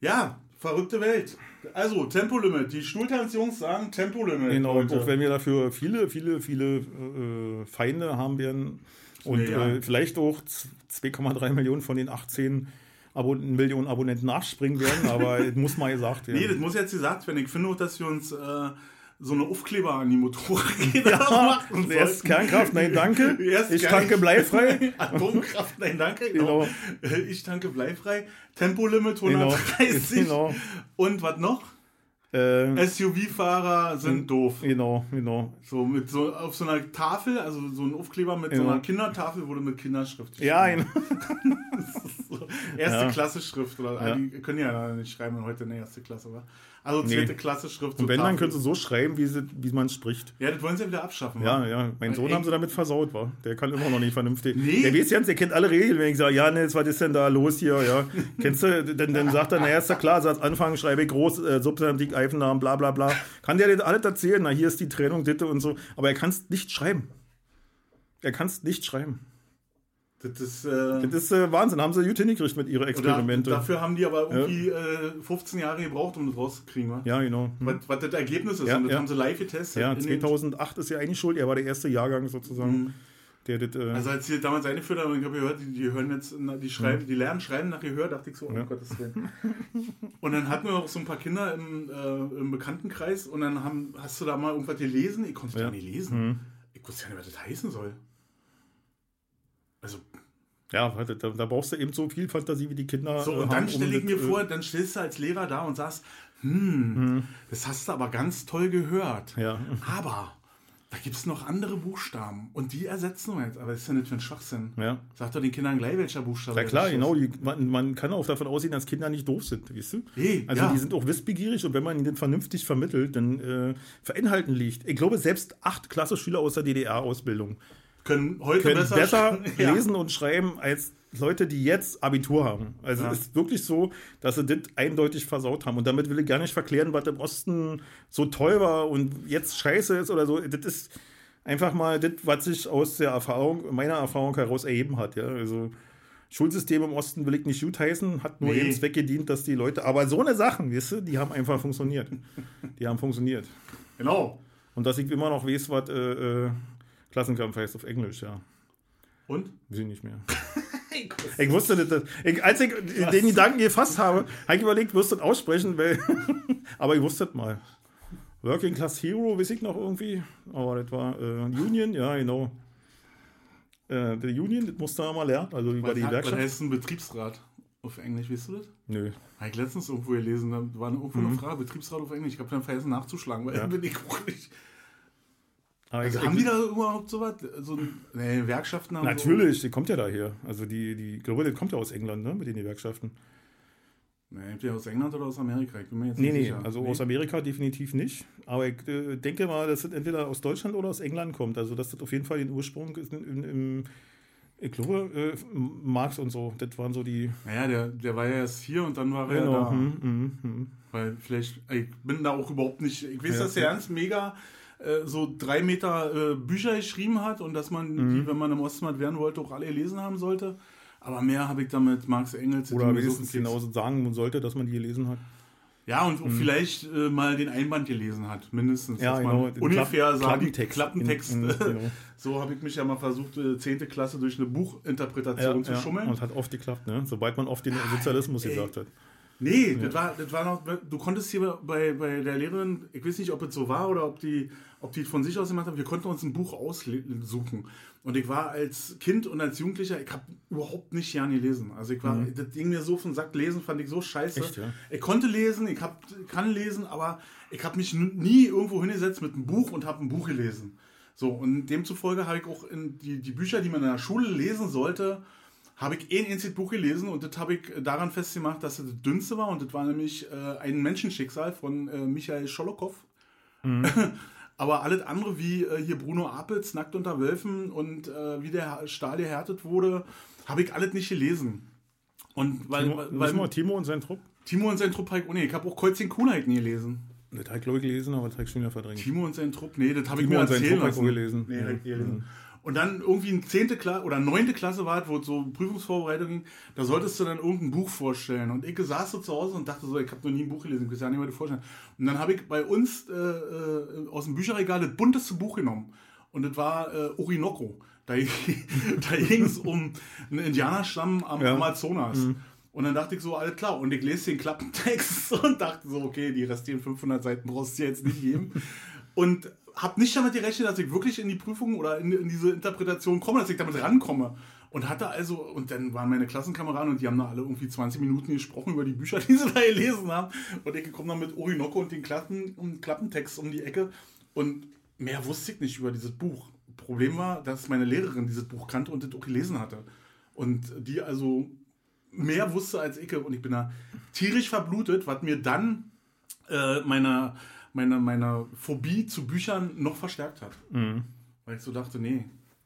Ja, verrückte Welt. Also, Tempolimit. Die Stuhltanzjungs sagen Tempolimit. Genau, und heute. auch wenn wir dafür viele, viele, viele äh, Feinde haben werden und Ja. äh, vielleicht auch z- 2,3 Millionen von den 18 Abon Millionen Abonnenten nachspringen werden, aber [LAUGHS] es muss mal gesagt werden. Nee, das muss jetzt gesagt werden. Ich finde auch, dass wir uns äh, so eine Aufkleber an die Motorräder [LAUGHS] [LAUGHS] machen Erst sollten. Kernkraft, nein, danke. [LAUGHS] Erst ich tanke bleifrei. Atomkraft, nein, danke. Genau. Genau. Ich tanke bleifrei. Tempolimit Genau. 130. Genau. Und was noch? Äh, SUV-Fahrer sind doof. genau, genau. So mit so auf so einer Tafel, also so ein Aufkleber mit so Genau. einer Kindertafel wurde mit Kinderschrift. Ja, geschrieben. genau. [LAUGHS] So, erste Ja. Klasse Schrift oder Ja. die können ja nicht schreiben heute in der erste Klasse, wa? Also zweite Nee. Klasse Schrift. Und wenn, dann Tafel. können sie so schreiben, wie, sie, wie man spricht. Ja, das wollen sie ja wieder abschaffen. wa? Ja, ja. Mein Sohn Ey. haben sie damit versaut, war. Der kann immer noch nicht vernünftig. Nee. Der weiß ganz, der kennt alle Regeln. Wenn ich sage, ja, Nils, was ist denn da los hier? Ja. Kennst du? Dann, dann [LAUGHS] sagt er, na, ist ja klar, Satz Anfang schreibe ich groß, äh, Substantiv, Eifennamen, bla bla bla. Kann der dir alles erzählen? Na, hier ist die Trennung, Ditte und so. Aber er kann es nicht schreiben. Er kann es nicht schreiben. Das ist, äh, Das ist äh, Wahnsinn. Haben sie gut hingekriegt mit ihren Experimente. dafür haben die aber irgendwie äh, 15 Jahre gebraucht, um das rauszukriegen. Wa? Ja, genau. Hm. Was, was das Ergebnis ist. Ja, und das ja. haben sie live getestet. Ja, in den- 2008 ist ja eigentlich schuld. Er war der erste Jahrgang sozusagen, Mhm. Der das. Äh, Also als sie damals eingeführt haben, ich habe gehört, die, die hören jetzt, die schreiben, die lernen schreiben nach Gehör, dachte ich so, oh Mhm. Ja. Gottes Willen. Und dann hatten wir auch so ein paar Kinder im, äh, im Bekanntenkreis und dann haben, hast du da mal irgendwas gelesen? Ich konnte es Ja. nicht lesen. Mhm. Ich wusste ja nicht, was das heißen soll. Also, ja, warte, da, da brauchst du eben so viel Fantasie wie die Kinder. so, äh, und haben, dann um stelle ich das, mir äh, vor, dann stehst du als Lehrer da und sagst, hm, das hast du aber ganz toll gehört. Ja. Aber da gibt es noch andere Buchstaben und die ersetzen wir jetzt. Aber das ist ja nicht für ein Schwachsinn. Ja. Sag doch den Kindern gleich, welcher Buchstabe. Ja klar, genau. Die, man, man kann auch davon ausgehen, dass Kinder nicht doof sind, weißt du? Nee, Also ja. die sind auch wissbegierig und wenn man ihnen vernünftig vermittelt, dann äh, für Inhalten liegt. Ich glaube, selbst acht Klasse-Schüler aus der DDR-Ausbildung können heute können besser, besser, [LAUGHS] Ja. lesen und schreiben als Leute, die jetzt Abitur haben. Also Ja. es ist wirklich so, dass sie das eindeutig versaut haben. Und damit will ich gar nicht verklären, was im Osten so toll war und jetzt scheiße ist oder so. Das ist einfach mal das, was sich aus der Erfahrung, meiner Erfahrung heraus erheben hat. Ja? Also Schulsystem im Osten will ich nicht gut heißen, hat nur Nee. eben Zweck gedient, dass die Leute. Aber so eine Sachen, weißt du, die haben einfach funktioniert. Die haben funktioniert. Genau. Und dass ich immer noch weiß, was äh, äh, Klassenkampf heißt auf Englisch, ja. Und? Ich nicht mehr. [LAUGHS] Ich wusste nicht, dass, ich, als ich den Gedanken gefasst habe, habe ich überlegt, wirst du das aussprechen, weil, [LAUGHS] aber ich wusste es mal. Working Class Hero, weiß ich noch irgendwie, aber das war äh, Union, ja, genau. Äh, der Union, das musste man mal lernen, also über Was, die hat, was Werkstatt. heißt ein Betriebsrat auf Englisch, weißt du das? Nö. Habe ich letztens irgendwo gelesen, da war irgendwo eine Frage, Betriebsrat auf Englisch. Ich habe dann vergessen nachzuschlagen, weil Mhm. Ja. bin ich auch nicht. [LAUGHS] Aber Also haben die da überhaupt sowas? So, nee, Gewerkschaften haben Natürlich, die kommt ja daher. Also die, die, das kommt ja aus England, ne, mit den Gewerkschaften. So, nee, entweder aus England oder aus Amerika. Ich bin mir jetzt Nee, nicht nee, sicher. also Nee. aus Amerika definitiv nicht. Aber ich äh, denke mal, dass das entweder aus Deutschland oder aus England kommt. Also, dass das auf jeden Fall den Ursprung ist im, ich glaube, äh, Marx und so. Das waren so die. Naja, der, der war ja erst hier und dann war er ja Genau. da. Hm, hm, hm. Weil vielleicht, ich bin da auch überhaupt nicht, ich weiß, Ja, dass der ja. ganz mega äh, so drei Meter äh, Bücher geschrieben hat und dass man Mhm. die, wenn man im Osten was werden wollte, auch alle gelesen haben sollte. Aber mehr habe ich damit Marx Engels. Oder wenigstens genauso sagen sollte, dass man die gelesen hat. Ja, und auch vielleicht äh, mal den Einband gelesen hat, mindestens. Mhm. Ja, dass genau, ungefähr Klapp- sagen, Klappentext. Klappentext. In- in- [LAUGHS] genau. so habe ich mich ja mal versucht, äh, 10. Klasse durch eine Buchinterpretation zu schummeln. Und hat oft geklappt, ne? Sobald man oft den Sozialismus ey. gesagt hat. Nee, das, war, das war noch, du konntest hier bei, bei der Lehrerin, ich weiß nicht, ob es so war oder ob die, ob die von sich aus gemacht haben, wir konnten uns ein Buch aussuchen. Und ich war als Kind und als Jugendlicher, ich habe überhaupt nicht gern gelesen. Also ich war, das Ding mir so von Sack lesen, fand ich so scheiße. Mhm. Echt, ja? Ich konnte lesen, ich hab, kann lesen, aber ich habe mich nie irgendwo hingesetzt mit einem Buch und habe ein Buch gelesen. So, und demzufolge habe ich auch in die, die Bücher, die man in der Schule lesen sollte, habe ich ein einziges Buch gelesen und das habe ich daran festgemacht, dass es das dünnste war und das war nämlich äh, ein Menschenschicksal von äh, Michael Scholokow. [LAUGHS] Aber alles andere wie äh, hier Bruno Apels, Nackt unter Wölfen und äh, wie der Stahl gehärtet wurde, habe ich alles nicht gelesen. Und weil, Timo, weil, weil, mal, Timo und sein Trupp. Timo und sein Trupp, habe ich, oh nee, ich habe auch Kreuzchen Kuhnheit nie gelesen. Das habe ich, glaube ich, gelesen, aber das habe ich schon wieder verdrängt. Timo und sein Trupp, nee, das habe ich Timo mir und sein erzählen Trupp habe ich lassen. gelesen. Nee, Ja. gelesen. Und dann irgendwie eine 10. Klasse oder 9. Klasse war, wo es so Prüfungsvorbereitung ging, da solltest du dann irgendein Buch vorstellen. Und ich saß so zu Hause und dachte so, ich habe noch nie ein Buch gelesen, ich weiß ja nicht, du vorstellen. Und dann habe ich bei uns äh, äh, aus dem Bücherregal das bunteste Buch genommen. Und das war äh, Orinoco. Da, [LAUGHS] da ging es um einen Indianerstamm am Ja. Amazonas. Mhm. Und dann dachte ich so, alles klar. Und ich lese den Klappentext [LAUGHS] und dachte so, okay, die restlichen 500 Seiten brauchst du jetzt nicht geben. und habe nicht damit gerechnet, dass ich wirklich in die Prüfung oder in, in diese Interpretation komme, dass ich damit rankomme. Und hatte also, und dann waren meine Klassenkameraden und die haben da alle irgendwie 20 Minuten gesprochen über die Bücher, [LAUGHS] die sie da gelesen haben. Und ich komme dann mit Orinoco und den Klappen, um Klappentext um die Ecke. Und mehr wusste ich nicht über dieses Buch. Problem war, dass meine Lehrerin dieses Buch kannte und das auch gelesen hatte. Und die also mehr wusste als ich. Und ich bin da tierisch verblutet, was mir dann äh, meine, meine, meine Phobie zu Büchern noch verstärkt hat. Weil ich so dachte, nee.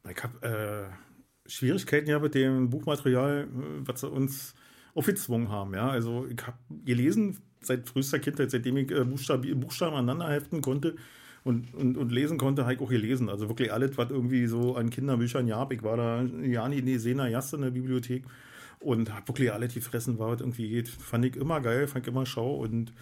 Ich habe äh, Schwierigkeiten ja mit dem Buchmaterial, äh, was sie uns aufgezwungen haben. Ja? Also ich habe gelesen seit frühester Kindheit, seitdem ich äh, Buchstaben, Buchstaben aneinander heften konnte und, und, und lesen konnte, habe ich auch gelesen. Also wirklich alles, was irgendwie so an Kinderbüchern gab. Ich war da ja nie in die Sena Jasse in der Bibliothek und habe wirklich alles gefressen, war was irgendwie geht. Fand ich immer geil, fand ich immer schau und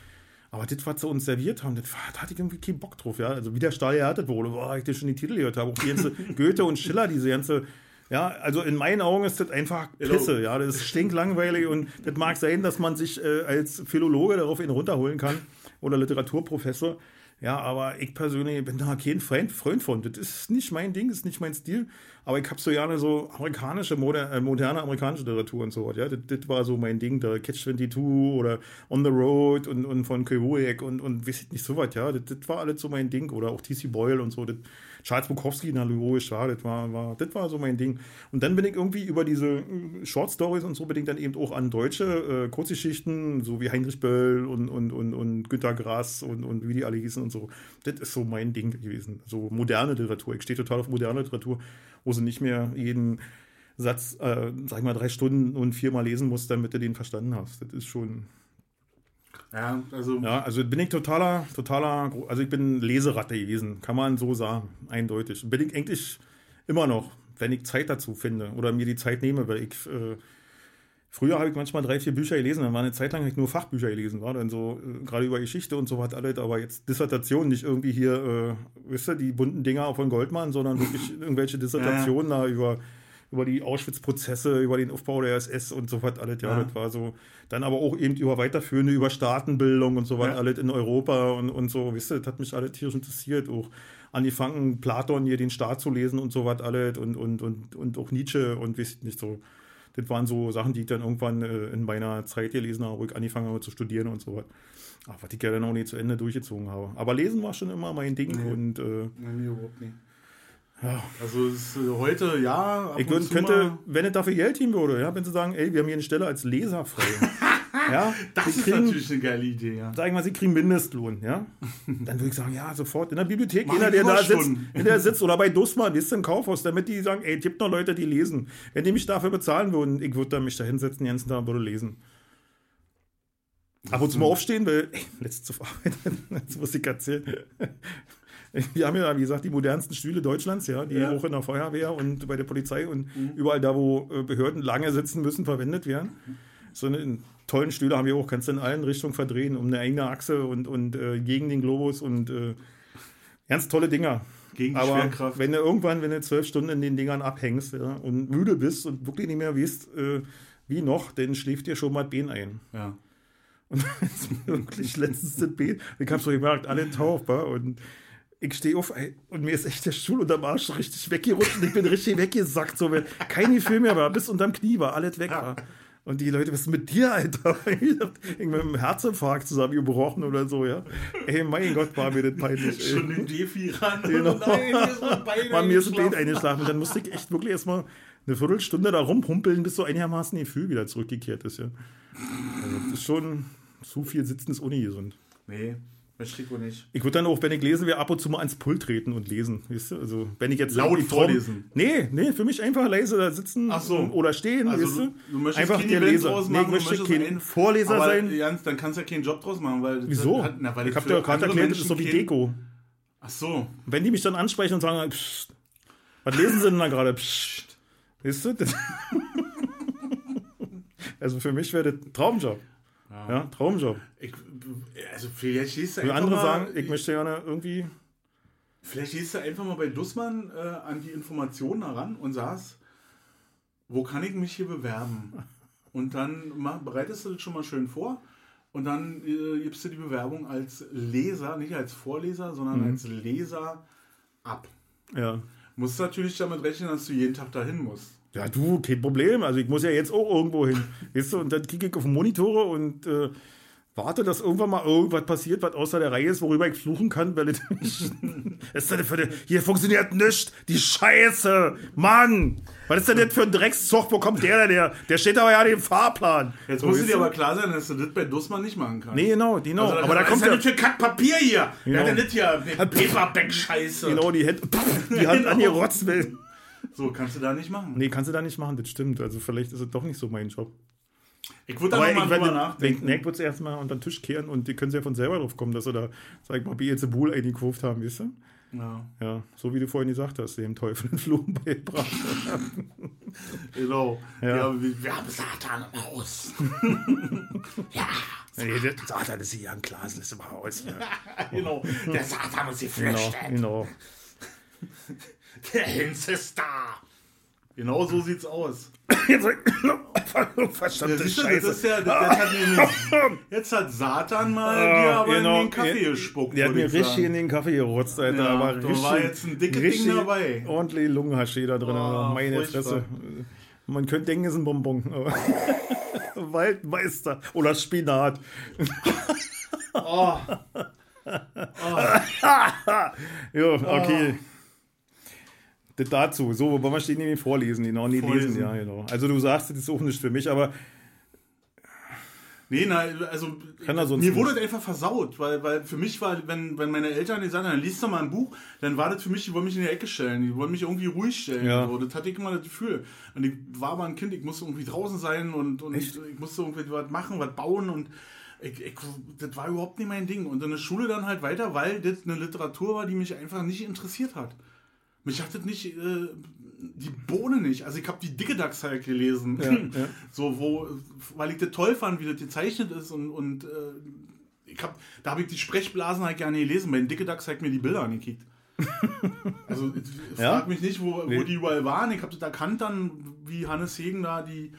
aber das, was sie uns serviert haben, das, da hatte ich irgendwie keinen Bock drauf, ja. Also wie der Stahl gehärtet wurde, boah, ich das schon die Titel gehört habe. Auch die ganze [LAUGHS] Goethe und Schiller, diese ganze, ja, also in meinen Augen ist das einfach Pisse, ja. Das ist stinklangweilig und das mag sein, dass man sich äh, als Philologe darauf ihn runterholen kann oder Literaturprofessor. Ja, aber ich persönlich bin da kein Freund, Freund von. Das ist nicht mein Ding, das ist nicht mein Stil. Aber ich habe so gerne so amerikanische, moder, äh, moderne amerikanische Literatur und so was. Ja, das, das war so mein Ding, der Catch 22 oder On the Road und, und von Kerouac und, und weiß ich nicht so was. Ja, das, das war alles so mein Ding. Oder auch T.C. Boyle und so. Das, Charles Bukowski, na logisch, ja, das war, war, das war so mein Ding. Und dann bin ich irgendwie über diese äh, Short Stories und so ich dann eben auch an deutsche äh, Kurzgeschichten, so wie Heinrich Böll und, und, und, und Günter Grass und, und wie die alle hießen und so. Das ist so mein Ding gewesen. So moderne Literatur. Ich stehe total auf moderne Literatur, wo sie nicht mehr jeden Satz, äh, sag ich mal, drei Stunden und viermal lesen musst, damit du den verstanden hast. Das ist schon. Ja, also Ja, also bin ich totaler, totaler, also ich bin Leseratte gewesen, kann man so sagen, eindeutig. Bin ich eigentlich immer noch, wenn ich Zeit dazu finde oder mir die Zeit nehme, weil ich äh, früher habe ich manchmal drei, vier Bücher gelesen, dann war eine Zeit lang ich nur Fachbücher gelesen, war dann so äh, gerade über Geschichte und so was alles, aber jetzt Dissertation, nicht irgendwie hier, äh, wisst ihr, die bunten Dinger von Goldmann, sondern wirklich [LAUGHS] irgendwelche Dissertationen da über über die Auschwitz-Prozesse, über den Aufbau der SS und so was alles, ja, Ja. das war so. Dann aber auch eben über weiterführende, über Staatenbildung und so was Ja. alles in Europa und, und so, wisst ihr, das hat mich alles tierisch interessiert, auch angefangen, Platon hier den Staat zu lesen und so was alles und, und, und, und auch Nietzsche und wisst nicht so. Das waren so Sachen, die ich dann irgendwann äh, in meiner Zeit gelesen habe, wo ich angefangen habe zu studieren und so was. Ach, was ich ja dann auch nicht zu Ende durchgezogen habe. Aber lesen war schon immer mein Ding Nee. und äh, mir überhaupt nicht. Ja, Also ist, äh, heute ja. Ich könnte, mal- wenn es dafür Geld geben würde, ja, wenn sie sagen, ey, wir haben hier eine Stelle als Leser frei. [LAUGHS] ja, Das sie ist kriegen, natürlich eine geile Idee, ja. Sagen wir, sie kriegen Mindestlohn, ja. Dann würde ich sagen, ja, sofort in der Bibliothek, jeder, der da sitzt, der sitzt oder bei Dussmann, ihr, im Kaufhaus, damit die sagen, ey, gibt noch Leute, die lesen. Wenn die mich dafür bezahlen würden, ich würde dann mich da hinsetzen, den ganzen Tag und würde lesen. Ab und zu mal aufstehen, weil, ey, letzte Arbeit, [LAUGHS] das muss ich erzählen. Wir haben ja, wie gesagt, die modernsten Stühle Deutschlands, ja, die Ja. auch in der Feuerwehr und bei der Polizei und überall da, wo äh, Behörden lange sitzen müssen, verwendet werden. So einen tollen Stühle haben wir auch, kannst du in allen Richtungen verdrehen, um eine eigene Achse und, und äh, gegen den Globus und äh, ganz tolle Dinger. Gegen die Aber Schwerkraft. wenn du irgendwann, wenn du zwölf Stunden in den Dingern abhängst ja, und müde bist und wirklich nicht mehr weißt, äh, wie noch, dann schläft dir schon mal Bein ein. Ja. Und [LAUGHS] das ist wirklich letztens das Bein. Ich habe so gemerkt, alle taub, wa? und ich stehe auf ey, und mir ist echt der Stuhl unterm Arsch richtig weggerutscht ich bin richtig weggesackt, so weil kein Gefühl mehr war, bis unterm Knie war, alles weg war. Und die Leute, was ist mit dir, Alter? [LAUGHS] Ich hab irgendwie mit einem Herzinfarkt zusammengebrochen oder so, ja. Ey, mein Gott, war mir das peinlich. ey. Schon den Defi ran. Genau. [LAUGHS] Nein, mir ist mein Bein War mir ist ein Bein eingeschlafen. eingeschlafen. Und dann musste ich echt wirklich erstmal eine Viertelstunde da rumhumpeln, bis so einigermaßen Gefühl wieder zurückgekehrt ist. Ja. Also das ist schon zu viel Sitzen ist ungesund. Nee, ich wohl nicht. Ich würde dann auch, wenn ich lesen will, ab und zu mal ans Pult treten und lesen. Weißt du? Also, wenn ich jetzt Laut vorlesen. Nee, nee, für mich einfach leise da sitzen so. oder stehen. Also weißt du, du möchtest einfach der Leser. draus Nee, machen, ich du möchte kein ein- Vorleser aber, sein. Jans, dann kannst du ja keinen Job draus machen, weil Wieso? Hat, na, weil ich habe dir für gerade erklärt, das ist so wie Deko. Ach so. Wenn die mich dann ansprechen und sagen, psst, Was lesen Sie denn da gerade? Psst. Weißt du? [LAUGHS] Also für mich wäre das Traumjob. Ja, ja Traumjob. Ich, also vielleicht du Für andere mal, sagen, ich möchte gerne irgendwie. Vielleicht gehst du einfach mal bei Dussmann äh, an die Informationen heran und sagst, wo kann ich mich hier bewerben? Und dann mach, bereitest du das schon mal schön vor und dann äh, gibst du die Bewerbung als Leser, nicht als Vorleser, sondern mhm. als Leser ab. Ja. Musst natürlich damit rechnen, dass du jeden Tag dahin musst. Ja, du, kein Problem. Also ich muss ja jetzt auch irgendwo hin. [LAUGHS] weißt du, und dann kicke ich auf Monitore und äh, warte, dass irgendwann mal irgendwas passiert, was außer der Reihe ist, worüber ich fluchen kann, weil [LAUGHS] ist denn für die, hier funktioniert nichts, die Scheiße, Mann! Was ist denn das für ein Dreckszug? Wo kommt der denn her? Der steht aber ja den Fahrplan. Jetzt so, muss dir aber klar sein, dass du das bei Dussmann nicht machen kannst. Nee, genau, genau. Also, aber da kommt ja nicht für Kackpapier hier. Genau. Der hat ja nicht hier Paperback-Scheiße. Genau, die hat, die hat [LAUGHS] genau. angerotzt will. So, kannst du da nicht machen. Nee, kannst du da nicht machen, das stimmt. Also vielleicht ist es doch nicht so mein Job. Ich würde da nochmal drüber nachdenken. Nee, ich würde es erstmal unter den Tisch kehren und die können sie ja von selber drauf kommen, dass sie da, sag ich mal, Beelzebul eingekauft haben, weißt du? Ja. ja. So wie du vorhin gesagt hast, dem Teufel den Fluchen beigebracht [LAUGHS] Genau. Ja. ja wir, haben Satan im Haus. [LAUGHS] ja. Der Satan ist hier am Glas, ist im Haus. Ja. [LAUGHS] genau. Der Satan muss sie flüchten. Genau. genau. Der Hinz ist da. Genau so sieht's aus. [COUGHS] Jetzt, ja, Scheiße. Das ja, das, das hat nämlich, [COUGHS] jetzt hat Satan mal ah, dir aber genau, in den Kaffee gespuckt. Der hat mir richtig sagen. in den Kaffee gerotzt, Alter. Ja, aber da war jetzt ein dickes Ding dabei. Ordentlich Lungenhasche da drin. Oh, Meine Fresse. Man könnte denken, es ist ein Bonbon. [LAUGHS] Waldmeister oder Spinat. oh. [LAUGHS] oh. ja, okay. Oh. Das dazu. So, wollen wir stehen nämlich vorlesen, genau. Nee, vorlesen. lesen, ja, genau. Also du sagst, das ist auch nicht für mich, aber. Nee, nein, also mir wurde das einfach versaut, weil, weil für mich war, wenn, wenn meine Eltern gesagt haben, dann liest doch mal ein Buch, dann war das für mich, die wollen mich in die Ecke stellen, die wollen mich irgendwie ruhig stellen. Ja. So. Das hatte ich immer das Gefühl. Und ich war aber ein Kind, ich musste irgendwie draußen sein und, und ich musste irgendwie was machen, was bauen und ich, ich, das war überhaupt nicht mein Ding. Und in der Schule dann halt weiter, weil das eine Literatur war, die mich einfach nicht interessiert hat. Mich hat das nicht, äh, die Bohne nicht. Also ich habe die dicke Dachs halt gelesen. Ja, ja. [LAUGHS] So, wo, weil ich das toll fand, wie das gezeichnet ist und, und äh, ich hab, da habe ich die Sprechblasen halt gerne gelesen. Bei den dicke Dachs hat mir die Bilder angekickt. [LAUGHS] also ich ja? frag mich nicht, wo, nee. wo die überall waren. Ich habe das erkannt dann, wie Hannes Hegen da die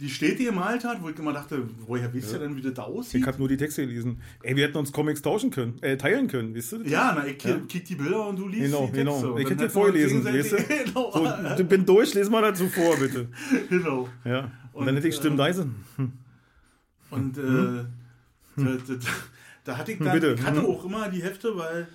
die Städte gemalt hat, wo ich immer dachte, woher wisst ihr denn, wie das da aussieht? Ich habe nur die Texte gelesen. Ey, wir hätten uns Comics tauschen können, äh, teilen können, wisst ihr? Ja, na, ich ja. kick die Bilder und du liest genau, die Texte. Genau, ich hätte dir vorgelesen, weißt du? [LAUGHS] genau. So, du bin durch, lese mal dazu vor, bitte. [LAUGHS] genau. Ja, und, und dann hätte ich Stimmen leise. Hm. Und äh, hm. da, da, da, hatte ich dann, bitte. ich hatte hm. auch immer die Hefte, weil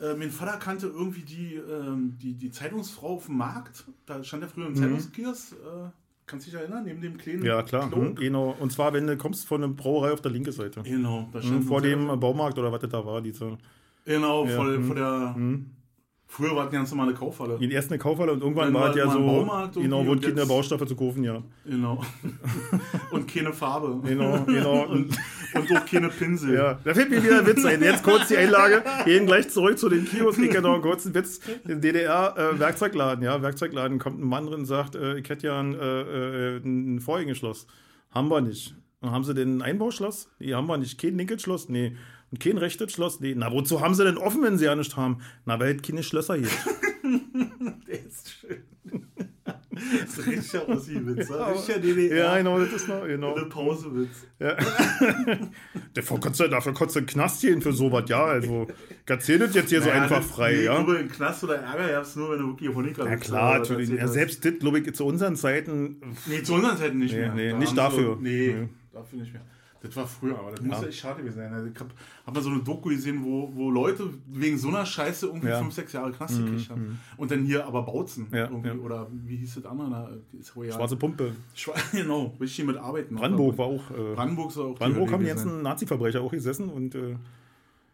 äh, mein Vater kannte irgendwie die, ähm, die, die Zeitungsfrau auf dem Markt. Da stand ja früher im mhm. Zeitungskiosk. Äh, Kannst du dich erinnern, neben dem kleinen Ja, klar. Hm, genau. Und zwar, wenn du kommst von einer Brauerei auf der linken Seite. Genau. Da hm, vor dem Baumarkt oder was das da war. Diese, genau, ja, vor, hm, vor der... Früher war es eine ganz normale Kaufhalle. Die erste eine Kaufhalle und irgendwann war es ja so, genau, wo keine Baustoffe zu kaufen, ja. Genau. [LAUGHS] und keine Farbe. Genau, genau. [LAUGHS] und, und auch keine Pinsel. Ja, da fällt mir wieder ein Witz ein. Jetzt kurz die Einlage, gehen gleich zurück zu den Kiosk. Ich noch einen kurzen Witz. Im DDR-Werkzeugladen, äh, ja, Werkzeugladen, kommt ein Mann drin und sagt, äh, ich hätte ja ein, äh, äh ein Vorhängeschloss. Haben wir nicht. Und haben sie denn ein Einbauschloss? Nee, haben wir nicht. Kein Nickelschloss? Nee. Und kein rechtes Schloss? Nee. Na, wozu haben sie denn offen, wenn sie ja nicht haben? Na, weil es keine Schlösser hier. [LAUGHS] Der ist schön. Das ist richtig Ossi-Witz, ne? Richtiger DDR. Ja, genau, das ist noch, genau. Eine Pausewitz. Ja. [LAUGHS] dafür, kannst du, dafür kannst du einen Knast gehen für sowas, ja, also erzähl das jetzt hier naja, so einfach frei, nee, ja. Ich glaube, einen Knast oder Ärger gab's nur, wenn du wirklich Honig Ja klar, natürlich. Ja, selbst das, glaube ich, zu unseren Zeiten... Nee, zu unseren Zeiten nicht nee, mehr. Nee, da nicht dafür. So, nee, nee, dafür nicht mehr. Das war früher, aber das ja. muss ja echt schade gewesen sein. Also ich habe hab mal so eine Doku gesehen, wo, wo Leute wegen so einer Scheiße irgendwie ja. fünf, sechs Jahre Knast mhm. gekriegt haben. Mhm. Und dann hier aber Bautzen. Ja. Irgendwie, Oder wie hieß das andere? Schwarze Pumpe. Schwa [LAUGHS] genau, richtig mit Arbeiten. Brandenburg war auch. Äh, Brandenburg, war auch Brandenburg haben die ganzen Nazi-Verbrecher auch gesessen und. Äh,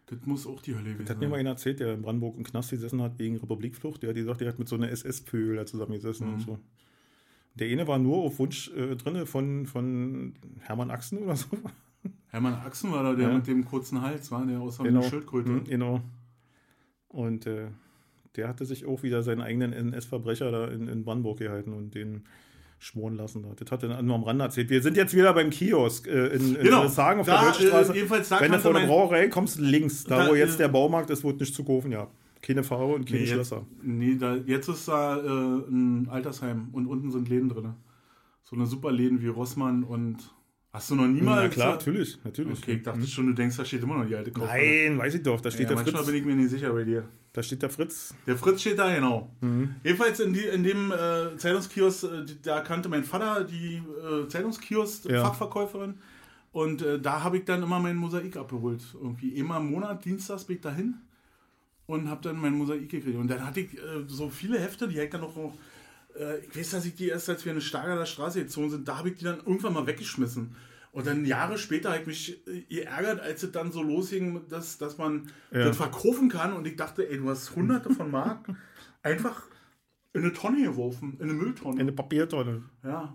das muss auch die Hölle gewesen sein. Das hat mir mal einer erzählt, der in Brandenburg im Knast gesessen hat wegen Republikflucht. Der hat gesagt, der hat mit so einer SS-Pögel da zusammengesessen mhm. und so. Der eine war nur auf Wunsch äh, drin von, von Hermann Axen oder so. Hermann Axen war da der ja. mit dem kurzen Hals, war der aus genau. Schildkröte. Mhm, genau. Und äh, der hatte sich auch wieder seinen eigenen NS-Verbrecher da in, in Brandenburg gehalten und den schmoren lassen. Da. Das hat er nur am Rande erzählt. Wir sind jetzt wieder beim Kiosk äh, in, in Genau. Sagen auf Da, der Deutschstraße. äh, jedenfalls da Wenn du vor der Brauerei kommst, links, da, Da, wo jetzt äh, der Baumarkt ist, wird nicht zu kaufen, ja. Keine Farbe und keine Nee, jetzt, Schlösser. nee da, jetzt ist da äh, ein Altersheim und unten sind Läden drin. So eine super Läden wie Rossmann und. Hast du noch niemals. Ja klar, natürlich, natürlich. Okay, ich dachte schon, du denkst, da steht immer noch die alte Kaufhalle. Nein, weiß ich doch. Da steht Ja, der manchmal Fritz. bin ich mir nicht sicher bei dir. Da steht der Fritz. Der Fritz steht da, genau. Mhm. Jedenfalls in, die, in dem äh, Zeitungskiosk, äh, da kannte mein Vater die äh, Ja. Zeitungskiosk-Fachverkäuferin. Und äh, da habe ich dann immer mein Mosaik abgeholt. Irgendwie immer im Monat, dienstags bin ich dahin und habe dann mein Mosaik gekriegt. Und dann hatte ich äh, so viele Hefte, die ich dann noch, noch äh, ich weiß, dass ich die erst, als wir in Stargarder Straße gezogen sind, da habe ich die dann irgendwann mal weggeschmissen. Und dann Jahre später habe ich mich äh, geärgert, als es dann so losging, dass, dass man Ja. das verkaufen kann. Und ich dachte, ey, du hast hunderte von Mark [LAUGHS] einfach in eine Tonne geworfen, in eine Mülltonne. In eine Papiertonne. ja.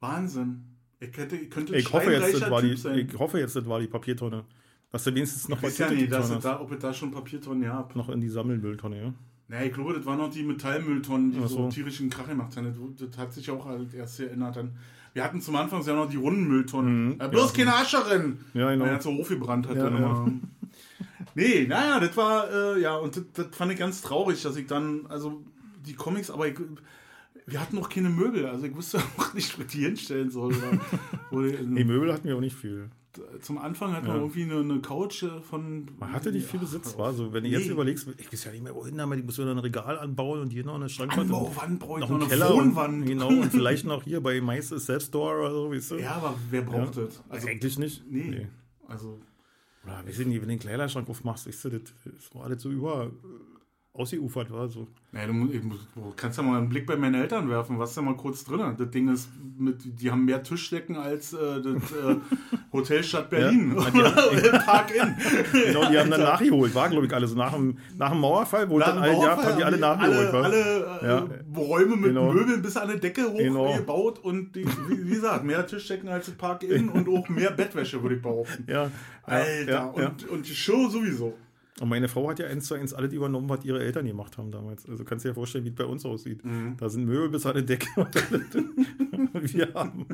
Wahnsinn. Ich, hätte, ich könnte Ich hoffe, jetzt, das war die, ich hoffe jetzt, das war die Papiertonne. Dass du wenigstens noch weiß ja nicht, dass da, ob es da schon Papiertonnen gab. noch in die Sammelmülltonne, ja. Ja, ich glaube, das waren noch die Metallmülltonnen, die so. so. tierischen Krach gemacht haben. Das, das hat sich auch halt erst erinnert. Dann. Wir hatten zum Anfang ja noch die runden Mülltonnen. Mhm, äh, bloß ja. keine Ascherin! Ja, genau. Weil er so hochgebrannt hat. Ja, dann ja. Nee, naja, das war, äh, ja, und das, das fand ich ganz traurig, dass ich dann, also die Comics, aber ich, wir hatten auch keine Möbel, also ich wusste [LAUGHS] auch nicht, wo ich die hinstellen soll. Oder, [LAUGHS] Nee, Möbel hatten wir auch nicht viel. Zum Anfang hat man Ja. irgendwie eine, eine Couch äh, von. Man hatte nicht viel Besitz, war so. Wenn du Nee. jetzt überlegst, ich weiß ja nicht mehr wohin, aber die musst du dann ein Regal anbauen und hier noch eine Schrankwand. Anbauwand brauche ich noch einen eine Keller Wohnwand. und, genau, und vielleicht noch hier bei Mais Self-Store oder so, weißt du? Ja, aber wer braucht Ja. das? Also, Eigentlich nicht. nee. Also, Oder ich nicht, wenn du den Kleiderschrank aufmachst, weißt du, das, war alles so über ausgeufert, war so. naja, du, ich du kannst ja mal einen Blick bei meinen Eltern werfen. Was ist da mal kurz drin? Das Ding ist, mit, die haben mehr Tischdecken als äh, das äh, [LAUGHS] Hotel Stadt Berlin. Ja, die [LAUGHS] haben- Park Inn. Genau, die haben dann [LAUGHS] nachgeholt, war glaube ich alles. Nach dem, nach dem Mauerfall, wo Nach dann alle, ja, haben die alle nachgeholt. alle, alle äh, Ja. Räume mit Genau. Möbeln bis an die Decke Genau. hochgebaut und die, wie, wie gesagt, mehr Tischdecken als das Park Inn und auch mehr Bettwäsche, würde ich behaupten. ja, Alter, ja, ja. und, und die Show sowieso. Und meine Frau hat ja eins zu eins alles übernommen, was ihre Eltern gemacht haben damals. Also kannst du dir vorstellen, wie es bei uns aussieht. Mhm. Da sind Möbel bis an die Decke. [LAUGHS] Wir haben.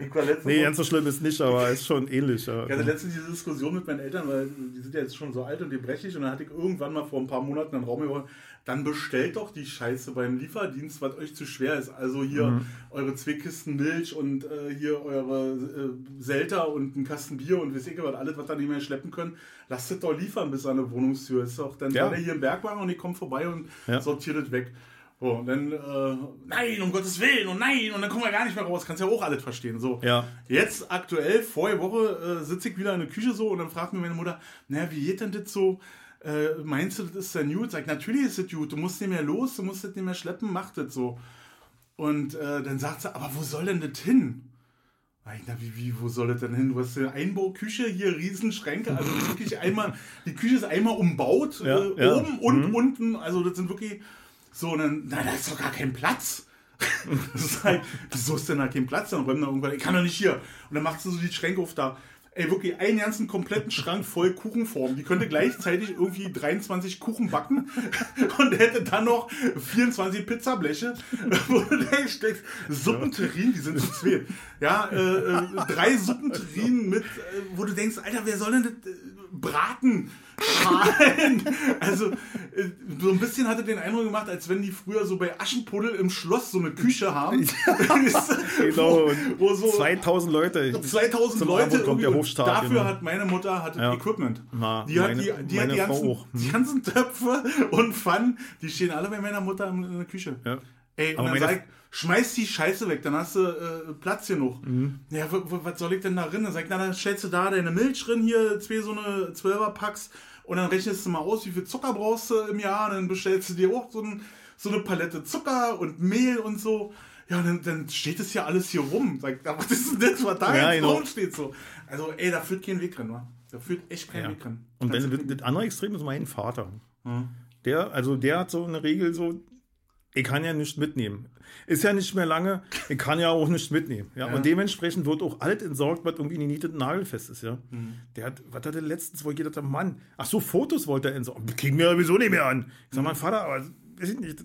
Ich war Nee, ganz so schlimm ist nicht, aber ist schon ähnlich. Ja. Ich hatte letztens diese Diskussion mit meinen Eltern, weil die sind ja jetzt schon so alt und gebrechlich und dann hatte ich irgendwann mal vor ein paar Monaten einen Raum geholt, dann bestellt doch die Scheiße beim Lieferdienst, was euch zu schwer ist. Also hier Mhm. eure zwei Kisten Milch und äh, hier eure äh, Selter und ein Kasten Bier und weiß ich was, alles, was ihr nicht mehr schleppen könnt, lasst es doch liefern bis an eine Wohnungstür. Ist doch, dann Ja. der hier im Bergwagen und ich komme vorbei und Ja. sortiert es weg. So, und dann, äh, nein, um Gottes Willen, und nein, und dann kommen wir gar nicht mehr raus. Kannst ja auch alles verstehen. So. Ja. Jetzt aktuell, vorige Woche, äh, sitze ich wieder in der Küche so und dann fragt mir meine Mutter, naja, wie geht denn das so? Äh, meinst du, das ist denn gut? Sag ich, natürlich ist das gut. Du musst nicht mehr los, du musst das nicht mehr schleppen, mach das so. Und äh, dann sagt sie, aber wo soll denn das hin? Ich, na, wie, wie, wo soll das denn hin? Du hast eine Einbauküche, hier Riesenschränke, also wirklich [LAUGHS] einmal, die Küche ist einmal umbaut, Ja, äh, ja. oben und unten, also das sind wirklich so, und dann, na, da ist doch gar kein Platz. [LAUGHS] Das ist halt, wieso ist denn da kein Platz? Dann räumen da irgendwann, ich kann doch nicht hier. Und dann macht sie so die Schränke auf da. Ey, wirklich einen ganzen kompletten Schrank voll Kuchenform. Die könnte gleichzeitig irgendwie 23 Kuchen backen [LAUGHS] und hätte dann noch 24 Pizzableche, [LAUGHS] wo du denkst, denkst Suppenterrin, die sind zu zweit. Ja, äh, äh, drei Suppenterrinen mit, äh, wo du denkst, Alter, wer soll denn das äh, braten? Schalen. Also, äh, so ein bisschen hatte den Eindruck gemacht, als wenn die früher so bei Aschenpuddel im Schloss so eine Küche haben. [LAUGHS] Genau. Wo, wo so 2000 Leute. 2000 Zum Leute. Kommt der Hofstaat, dafür genau. hat meine Mutter hat Ja. Equipment. Na, die hat meine- die, die, hat die, ganzen. Hm. die ganzen Töpfe und Pfannen, die stehen alle bei meiner Mutter in, der Küche. Ja. Ey, und Aber dann meine- sag ich, schmeiß die Scheiße weg, dann hast du äh, Platz genug. Mhm. Ja, was soll ich denn da drin? Dann sag ich, na, dann stellst du da deine Milch drin, hier zwei so eine 12er Packs und dann rechnest du mal aus, wie viel Zucker brauchst du im Jahr, dann bestellst du dir auch so, ein, so eine Palette Zucker und Mehl und so. Ja, dann, dann steht es ja alles hier rum. Sag was ist denn das, was da Ja, genau. rumsteht so? Also, ey, da führt kein Weg drin, wa? Da führt echt kein Ja. Weg drin. Und du- das andere Extrem ist mein Vater. Hm. Der, also der hat so eine Regel so, ich kann ja nichts mitnehmen. Ist ja nicht mehr lange, ich kann ja auch nichts mitnehmen. Ja? Ja. Und dementsprechend wird auch alles entsorgt, was irgendwie nietet nagelfest ist. Ja? Der hat, was hat er letztens, wo ich gedacht habe, Mann, ach so, Fotos wollte er entsorgen. Kriegen wir sowieso nicht mehr an. Ich sag, mein Vater, aber weiß ich nicht,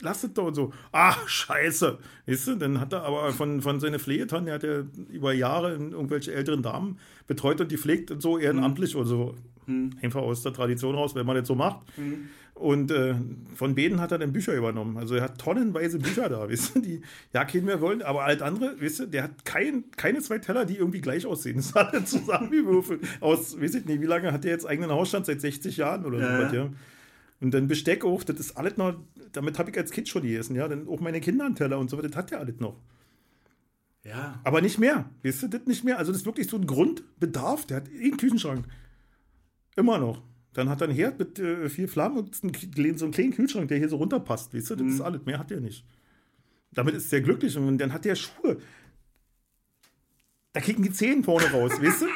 lass es doch und so. Ach, scheiße. Weißt du, dann hat er aber von, von seiner Pflegetanne, der hat ja über Jahre irgendwelche älteren Damen betreut und die pflegt und so ehrenamtlich oder so. Einfach aus der Tradition raus, wenn man das so macht. Und äh, von beiden hat er dann Bücher übernommen. Also er hat tonnenweise Bücher da, [LAUGHS] weißt du, die ja keinen mehr wollen, aber alt andere, weißt du, der hat kein, keine zwei Teller, die irgendwie gleich aussehen. Das hat er zusammengewürfelt. Aus, weiß ich nicht, wie lange hat der jetzt eigenen Hausstand? Seit 60 Jahren oder so Ja, was, ja. Und dann Besteck auch, das ist alles noch, damit habe ich als Kind schon gegessen, ja. Dann auch meine Kinder einen Teller und so, das hat der alles noch. Ja. Aber nicht mehr, weißt du, das nicht mehr. Also das ist wirklich so ein Grundbedarf, der hat einen Küchenschrank. Immer noch. Dann hat er einen Herd mit äh, viel Flammen und einen, so einen kleinen Kühlschrank, der hier so runterpasst, weißt du, das ist alles. Mehr hat er nicht. Damit ist er glücklich und dann hat der Schuhe. Da kicken die Zehen vorne raus, weißt du?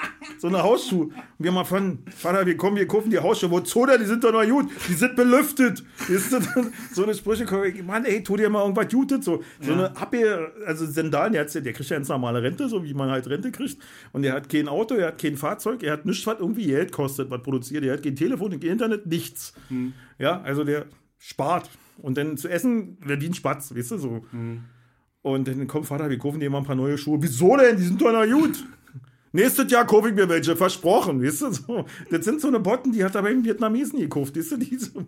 So eine Hausschuhe. Und wir mal von, Vater, wir kommen, wir kaufen die Hausschuhe. Wozu denn? Die sind doch noch gut. Die sind belüftet. So eine Sprüche Mann, ey, tu dir mal irgendwas Gutes. So, so eine Abwehr, also Sandalen, der, ja- der kriegt ja ganz normale Rente, so wie man halt Rente kriegt. Und er hat kein Auto, er hat kein Fahrzeug, er hat nichts, was irgendwie Geld kostet, was produziert. Er hat kein Telefon, kein Internet, nichts. Ja, also der spart. Und dann zu essen, wäre wie ein Spatz, weißt du, so. Und dann kommt Vater, wir kaufen dir mal ein paar neue Schuhe. Wieso denn? Die sind doch noch gut. Nächstes Jahr kaufe ich mir welche, versprochen, weißt du? So. Das sind so eine Botten, die hat er beim Vietnamesen gekauft, weißt du? Die so,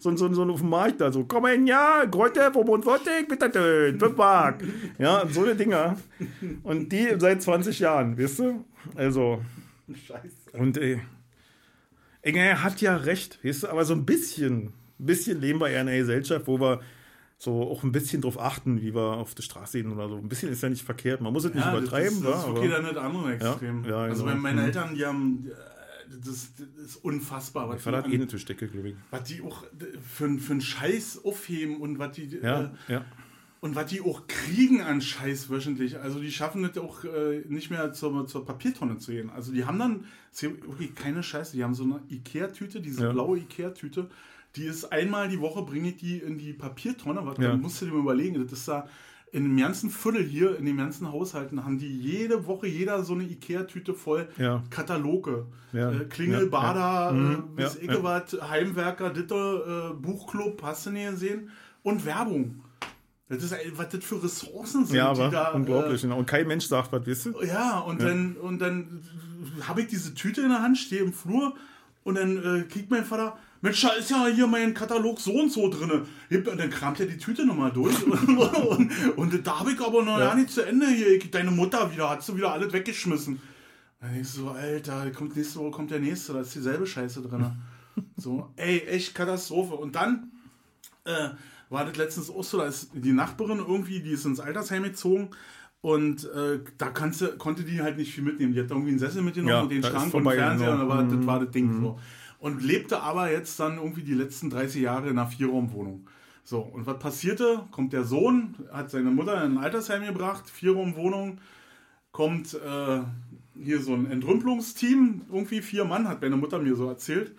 so, so, so auf dem Markt da, so, komm in, ja, Kräuter, 45, bitte schön, 5 Mark. Ja, und so eine Dinger. Und die seit 20 Jahren, weißt du? Also, Scheiße. und ey, ey, er hat ja recht, weißt du, aber so ein bisschen, ein bisschen leben wir eher in einer Gesellschaft, wo wir so auch ein bisschen drauf achten, wie wir auf der Straße gehen oder so. Ein bisschen ist ja nicht verkehrt. Man muss es nicht Ja, das übertreiben, ist, ja, das ist aber- wirklich dann das andere Extrem. Ja, ja, also genau. meine Mhm. Eltern, die haben, äh, das, das ist unfassbar, was Ich fand die, das eh eine Tischdecke, glaube ich. was die auch für, für einen Scheiß aufheben und was die Ja, äh, ja. und was die auch kriegen an Scheiß wöchentlich. Also die schaffen es auch äh, nicht mehr zur, zur Papiertonne zu gehen. Also die haben dann ist ja wirklich keine Scheiße. Die haben so eine Ikea-Tüte, diese Ja. blaue Ikea-Tüte. Die ist einmal die Woche bringe ich die in die Papiertonne. Was, Ja. Dann musst du dir mal überlegen, das ist da in dem ganzen Viertel hier, in den ganzen Haushalten, haben die jede Woche jeder so eine Ikea-Tüte voll Ja. Kataloge. Ja. Äh, Klingel, Ja, Bader, ja. äh, Mhm. bis Ja, ich ja. was, Heimwerker, Ditte, äh, Buchclub, hast du nicht gesehen? Und Werbung. Das ist, ey, was das für Ressourcen sind, Ja, die aber da. unglaublich. genau. Und kein Mensch sagt was, weißt du? Äh, ja, und dann, und dann habe ich diese Tüte in der Hand, stehe im Flur und dann äh, kriegt mein Vater, Mensch, da ist ja hier mein Katalog so und so drin. Und dann kramt er die Tüte nochmal durch. [LAUGHS] und, und, und da habe ich aber noch Ja. nicht zu Ende hier. Deine Mutter wieder, hat du wieder alles weggeschmissen. Dann denkst du so, Alter, kommt nächste Woche kommt der nächste, da ist dieselbe Scheiße drin. [LAUGHS] so, ey, echt Katastrophe. Und dann äh, war das letztens auch so, da ist die Nachbarin irgendwie, die ist ins Altersheim gezogen und äh, da kannst du, konnte die halt nicht viel mitnehmen. Die hat irgendwie einen Sessel mitgenommen Ja, und den Schrank und Fernseher genau. und da war, das Mhm. war das Ding so. Und lebte aber jetzt dann irgendwie die letzten 30 Jahre in einer Vierraumwohnung. So, und was passierte? Kommt der Sohn, hat seine Mutter in ein Altersheim gebracht, Vierraumwohnung, kommt äh, hier so ein Entrümpelungsteam, irgendwie vier Mann, hat meine Mutter mir so erzählt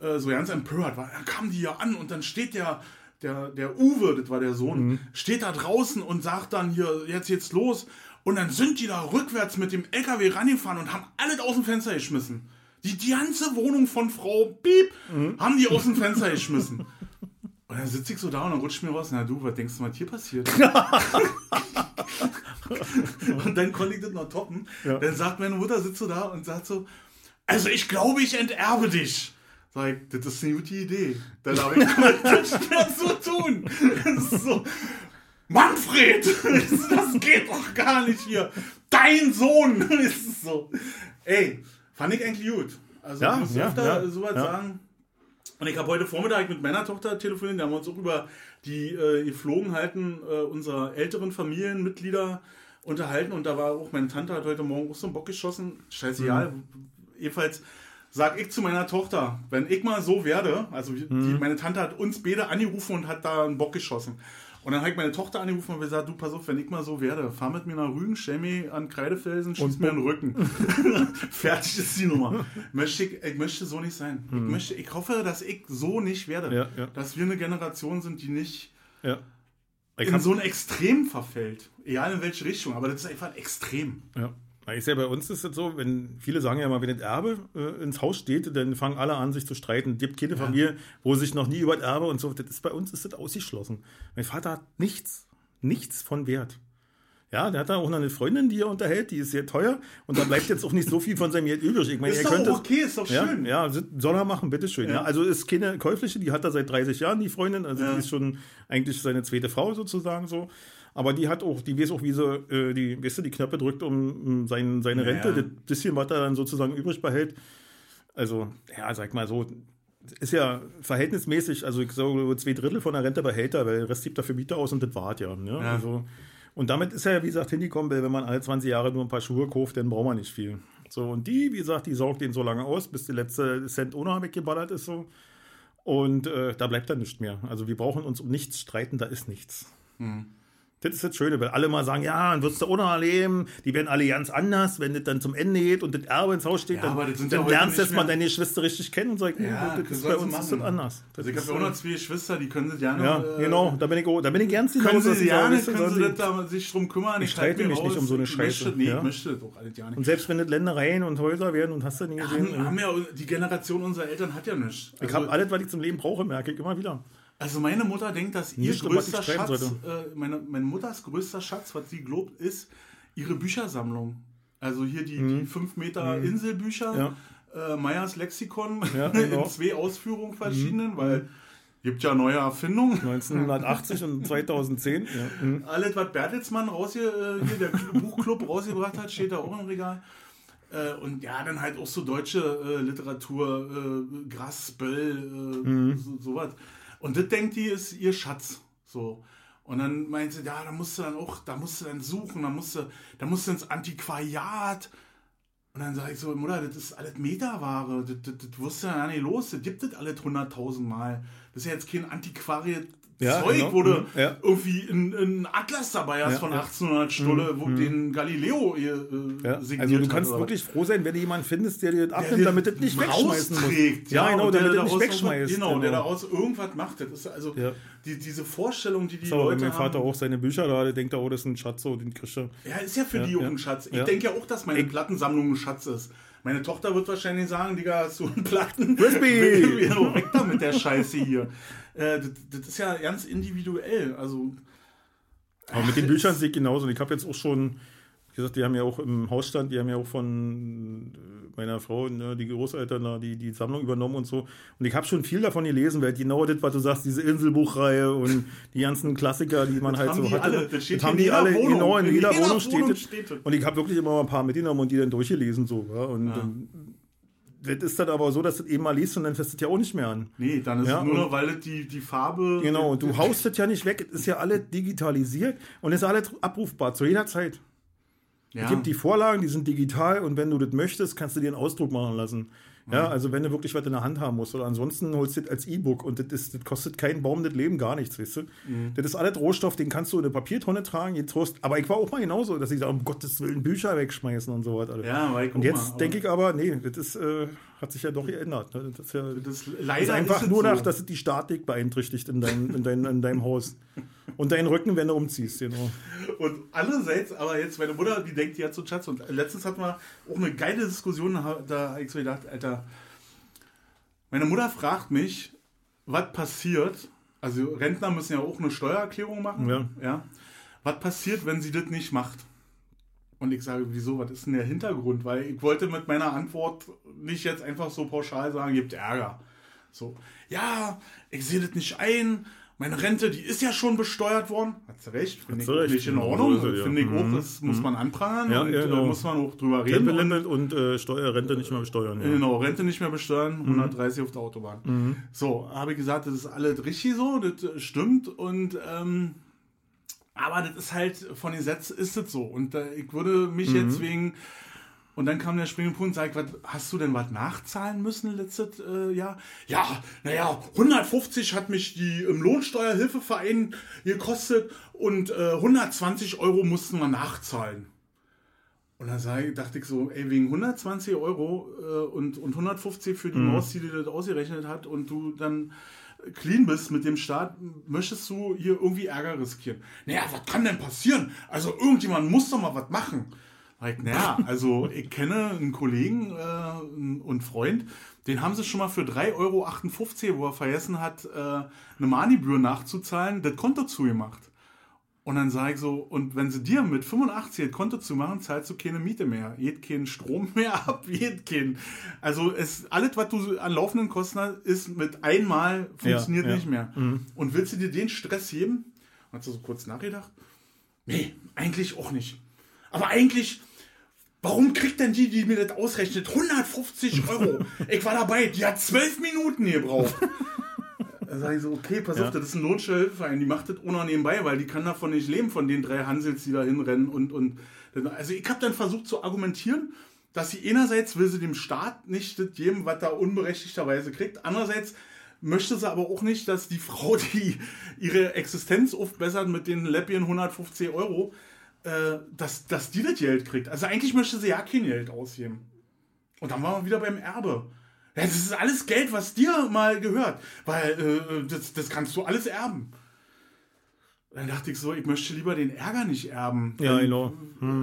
äh, so ganz empört war. Dann kamen die ja an und dann steht der, der, der Uwe, das war der Sohn, steht da draußen und sagt dann hier, jetzt jetzt los. Und dann sind die da rückwärts mit dem LKW rangefahren und haben alles aus dem Fenster geschmissen. Die, die ganze Wohnung von Frau Piep haben die aus dem Fenster geschmissen. Und dann sitze ich so da und dann rutscht mir raus, na du, was denkst du, was hier passiert? [LAUGHS] und dann konnte ich das noch toppen. Ja. Dann sagt meine Mutter, sitzt so da und sagt so, also ich glaube, ich enterbe dich. Sag ich, das ist eine gute Idee. Dann habe ich [LAUGHS] mehr zu tun. Das ist so, Manfred, [LAUGHS] das geht doch gar nicht hier. Dein Sohn. Das ist so. Ey, fand ich eigentlich gut. Also Ja, ich muss ja, öfter ja, sowas ja. sagen. Und ich habe heute Vormittag mit meiner Tochter telefoniert, da haben wir uns auch über die äh, Geflogenheiten äh, unserer älteren Familienmitglieder unterhalten und da war auch, meine Tante hat heute Morgen auch so einen Bock geschossen, scheißegal. Mhm. Jedenfalls sag ich zu meiner Tochter, wenn ich mal so werde, also die, Mhm. meine Tante hat uns beide angerufen und hat da einen Bock geschossen. Und dann habe ich meine Tochter angerufen und gesagt, du pass auf, wenn ich mal so werde, fahr mit mir nach Rügen, stell mich an Kreidefelsen, schieß Und mir den Rücken. [LAUGHS] Fertig ist die Nummer. Möchte ich, ich möchte so nicht sein. Ich, möchte, ich hoffe, dass ich so nicht werde. Mhm. Ja, ja. Dass wir eine Generation sind, die nicht Ja. In so ein Extrem verfällt. Egal in welche Richtung, aber das ist einfach ein Extrem. Ja. Ist ja bei uns ist es so, wenn viele sagen ja mal, wenn das Erbe äh, ins Haus steht, dann fangen alle an, sich zu streiten. Es gibt keine Familie, wo sich noch nie über das Erbe und so. Das ist bei uns ist das ausgeschlossen. Mein Vater hat nichts, nichts von Wert. Ja, der hat da auch noch eine Freundin, die er unterhält, die ist sehr teuer und da bleibt jetzt auch nicht so viel von seinem Geld übrig. Ich meine, Ist er doch könnte okay, ist doch ja, schön. Ja, soll er machen, bitteschön. Ja. Ja. also ist keine käufliche, die hat er seit 30 Jahren, die Freundin. Also Ja. die ist schon eigentlich seine zweite Frau sozusagen so. Aber die hat auch, die weiß auch, wie sie äh, die, weißt du, die Knöpfe drückt, um, um sein, seine Ja, Rente, ja. das bisschen, was er dann sozusagen übrig behält. Also, ja, sag mal so, ist ja verhältnismäßig, also ich sage, zwei Drittel von der Rente behält er, weil der Rest gibt er für Miete aus und das wart ja. Ne? Ja. Also, und damit ist er ja, wie gesagt, hingekommen, weil wenn man alle 20 Jahre nur ein paar Schuhe kauft, dann braucht man nicht viel. So, und die, wie gesagt, die sorgt den so lange aus, bis die letzte Cent ohne weggeballert ist so. Und äh, da bleibt dann nichts mehr. Also wir brauchen uns um nichts streiten, da ist nichts. Hm. Das ist das Schöne, weil alle mal sagen, ja, dann wirst du auch noch erleben, die werden alle ganz anders, wenn das dann zum Ende geht und das Erbe ins Haus steht, Ja, dann, das dann ja lernst du nicht erst mal mehr- deine Geschwister richtig kennen und sagst, Ja, das das ist bei uns ist das machen. anders. Das Also ich habe ja auch noch zwei Geschwister, die können sich gerne. ja, äh, genau, da bin ich, da bin ich gern Können hinaus, dass sie gerne, weißt du, können sie das da sich drum kümmern. Ich streite mich nicht um so eine Scheiße, Nee, ja. ich möchte das auch alles gar nicht. Und selbst wenn das Ländereien und Häuser werden und hast du nie gesehen, haben, haben ja, die Generation unserer Eltern hat ja nichts. ich habe alles, was ich zum Leben brauche, merke ich immer wieder. Also meine Mutter denkt, dass ihr Nicht, größter Schatz, äh, meine, meine Mutters größter Schatz, was sie glaubt, ist ihre Büchersammlung. Also hier die, die 5 Meter Inselbücher, Mhm. Ja. äh, Meyers Lexikon Ja, [LAUGHS] genau. in zwei Ausführungen verschiedenen, weil gibt ja neue Erfindungen. 1980 und [LAUGHS] 2010. Ja. Mhm. Alles, was Bertelsmann raus hier, äh, hier der Cl- [LAUGHS] Buchclub rausgebracht hat, steht da auch im Regal. Äh, und ja, dann halt auch so deutsche äh, Literatur, äh, Grass, Böll, äh, Mhm. so, sowas. Und das denkt die, ist ihr Schatz. So. Und dann meint sie, ja, da musst du dann auch, da musst du dann suchen, da musst du, da musst du ins Antiquariat. Und dann sage ich so, Mutter, das ist alles Meterware, das, das, das wirst du ja nicht los, das gibt es alles 100.000 Mal. Das ist ja jetzt kein Antiquariat. Ja, Zeug, genau. wo du Mhm, ja. irgendwie einen Atlas dabei hast Ja, von ja. 1800 Stulle, wo den Galileo hier, äh, Ja, signiert also du hat kannst oder wirklich froh sein, wenn du jemanden findest, der dir das abnimmt, damit das nicht wegschmeißen rausträgt, Ja, genau, damit daraus nicht wegschmeißt. Genau, der genau. daraus irgendwas macht. Das ist also die, diese Vorstellung, die die Das ist aber, wenn Leute mein Vater haben. auch seine Bücher da, der denkt, oh, das ist ein Schatz, so, den kriegst du. Ja, ist ja für die auch ein Schatz. Ich denke ja auch, dass meine Plattensammlung ein Schatz ist. Meine Tochter wird wahrscheinlich sagen, Digga, hast du einen Platten? Ja, [LAUGHS] Weg da mit der Scheiße hier. Äh, das, das ist ja ganz individuell. Also, Aber mit den Büchern sehe ich genauso. Und ich habe jetzt auch schon, wie gesagt, die haben ja auch im Hausstand, die haben ja auch von äh, meiner Frau, ne, die Großeltern die, die Sammlung übernommen und so. Und ich habe schon viel davon gelesen, weil genau das, was du sagst, diese Inselbuchreihe und die ganzen Klassiker, die man halt haben so die hatte. alle. Das steht hier haben in die alle, Wohnung. genau, in In jeder, jeder Wohnung steht Wohnung das. steht das. Und ich habe wirklich immer mal ein paar mitgenommen und die dann durchgelesen so. Ja. Und ähm, das ist dann aber so, dass du das eben mal liest und dann fässt du das ja auch nicht mehr an. nee, dann ist Ja, es nur noch, weil es die, die Farbe. Genau, du haust das ja nicht weg, es ist ja alles digitalisiert und es ist alles abrufbar zu jeder Zeit. ja. Es gibt die Vorlagen, die sind digital und wenn du das möchtest, kannst du dir einen Ausdruck machen lassen. Ja, also wenn du wirklich was in der Hand haben musst oder ansonsten holst du das als E-Book und das, ist, das kostet keinen Baum das Leben gar nichts, weißt du? Mhm. Das ist alles Rohstoff, den kannst du in eine Papiertonne tragen, jetzt Trost. Aber ich war auch mal genauso, dass ich sage, um Gottes Willen Bücher wegschmeißen und so weiter. Ja, war ich und jetzt denke ich aber, nee, das ist, äh, hat sich ja doch geändert. Ne? Das ist ja Das leider ist einfach ist nur so. nach, dass es die Statik beeinträchtigt in, dein, in, dein, in deinem Haus. [LAUGHS] Und deinen Rücken, wenn du umziehst, genau. Und andererseits, aber jetzt meine Mutter, die denkt, die hat so einen Schatz. Und letztens hatten wir auch eine geile Diskussion, da da habe ich so gedacht, Alter, meine Mutter fragt mich, was passiert, also Rentner müssen ja auch eine Steuererklärung machen, Ja. ja was passiert, wenn sie das nicht macht? Und ich sage, wieso, was ist denn der Hintergrund? Weil ich wollte mit meiner Antwort nicht jetzt einfach so pauschal sagen, gibt Ärger. So, ja, ich sehe das nicht ein. Meine Rente, die ist ja schon besteuert worden. Hat sie recht, finde ich recht. nicht in Genau, Ordnung. ja. Finde ich auch, Mhm. das muss man anprangern Ja, und ja, genau. äh, muss man auch drüber reden. Und, Tempolimit und äh, Steuerrente nicht mehr besteuern. Ja. genau, Rente nicht mehr besteuern, Mhm. 130 auf der Autobahn. So, habe ich gesagt, das ist alles richtig so, das äh, stimmt und ähm, aber das ist halt von Gesetz ist es so und äh, ich würde mich Mhm. jetzt wegen und dann kam der springende Punkt und sagt, was, hast du denn was nachzahlen müssen letztes äh, Jahr? Ja, naja, 150 hat mich die im Lohnsteuerhilfeverein gekostet und äh, 120 Euro mussten wir nachzahlen. Und dann sag ich, dachte ich so, ey, wegen 120 Euro äh, und, und 150 für die Maus, die dir das ausgerechnet hat und du dann clean bist mit dem Staat, möchtest du hier irgendwie Ärger riskieren. Naja, was kann denn passieren? Also irgendjemand muss doch mal was machen. Like, naja, also ich kenne einen Kollegen äh, und Freund, den haben sie schon mal für 3,58 Euro, wo er vergessen hat, äh, eine Mahngebühr nachzuzahlen, das Konto zugemacht. Und dann sage ich so, und wenn sie dir mit 85 das Konto zumachen, zahlst du keine Miete mehr. Geht keinen Strom [LAUGHS] mehr ab, geht kein. Also es, alles, was du an laufenden Kosten hast, ist mit einmal funktioniert Ja, ja. nicht mehr. Und willst du dir den Stress geben? Hat sie so kurz nachgedacht? Nee, eigentlich auch nicht. Aber eigentlich, warum kriegt denn die, die mir das ausrechnet, 150 Euro? [LAUGHS] ich war dabei, die hat zwölf Minuten gebraucht. [LAUGHS] Da sage ich so, okay, pass Ja. auf, das ist ein Notstellhilfeverein, die macht das noch nebenbei, weil die kann davon nicht leben, von den drei Hansels, die da hinrennen und, und also ich habe dann versucht zu argumentieren, dass sie einerseits will sie dem Staat nicht das geben, was er unberechtigterweise kriegt, andererseits möchte sie aber auch nicht, dass die Frau, die ihre Existenz aufbessert mit den Läppchen 150 Euro, äh, dass, dass die das Geld kriegt. Also eigentlich möchte sie ja kein Geld ausgeben. Und dann waren wir wieder beim Erbe. Ja, das ist alles Geld, was dir mal gehört, weil äh, das, das kannst du alles erben. Dann dachte ich so, ich möchte lieber den Ärger nicht erben. Ja, Wenn- genau.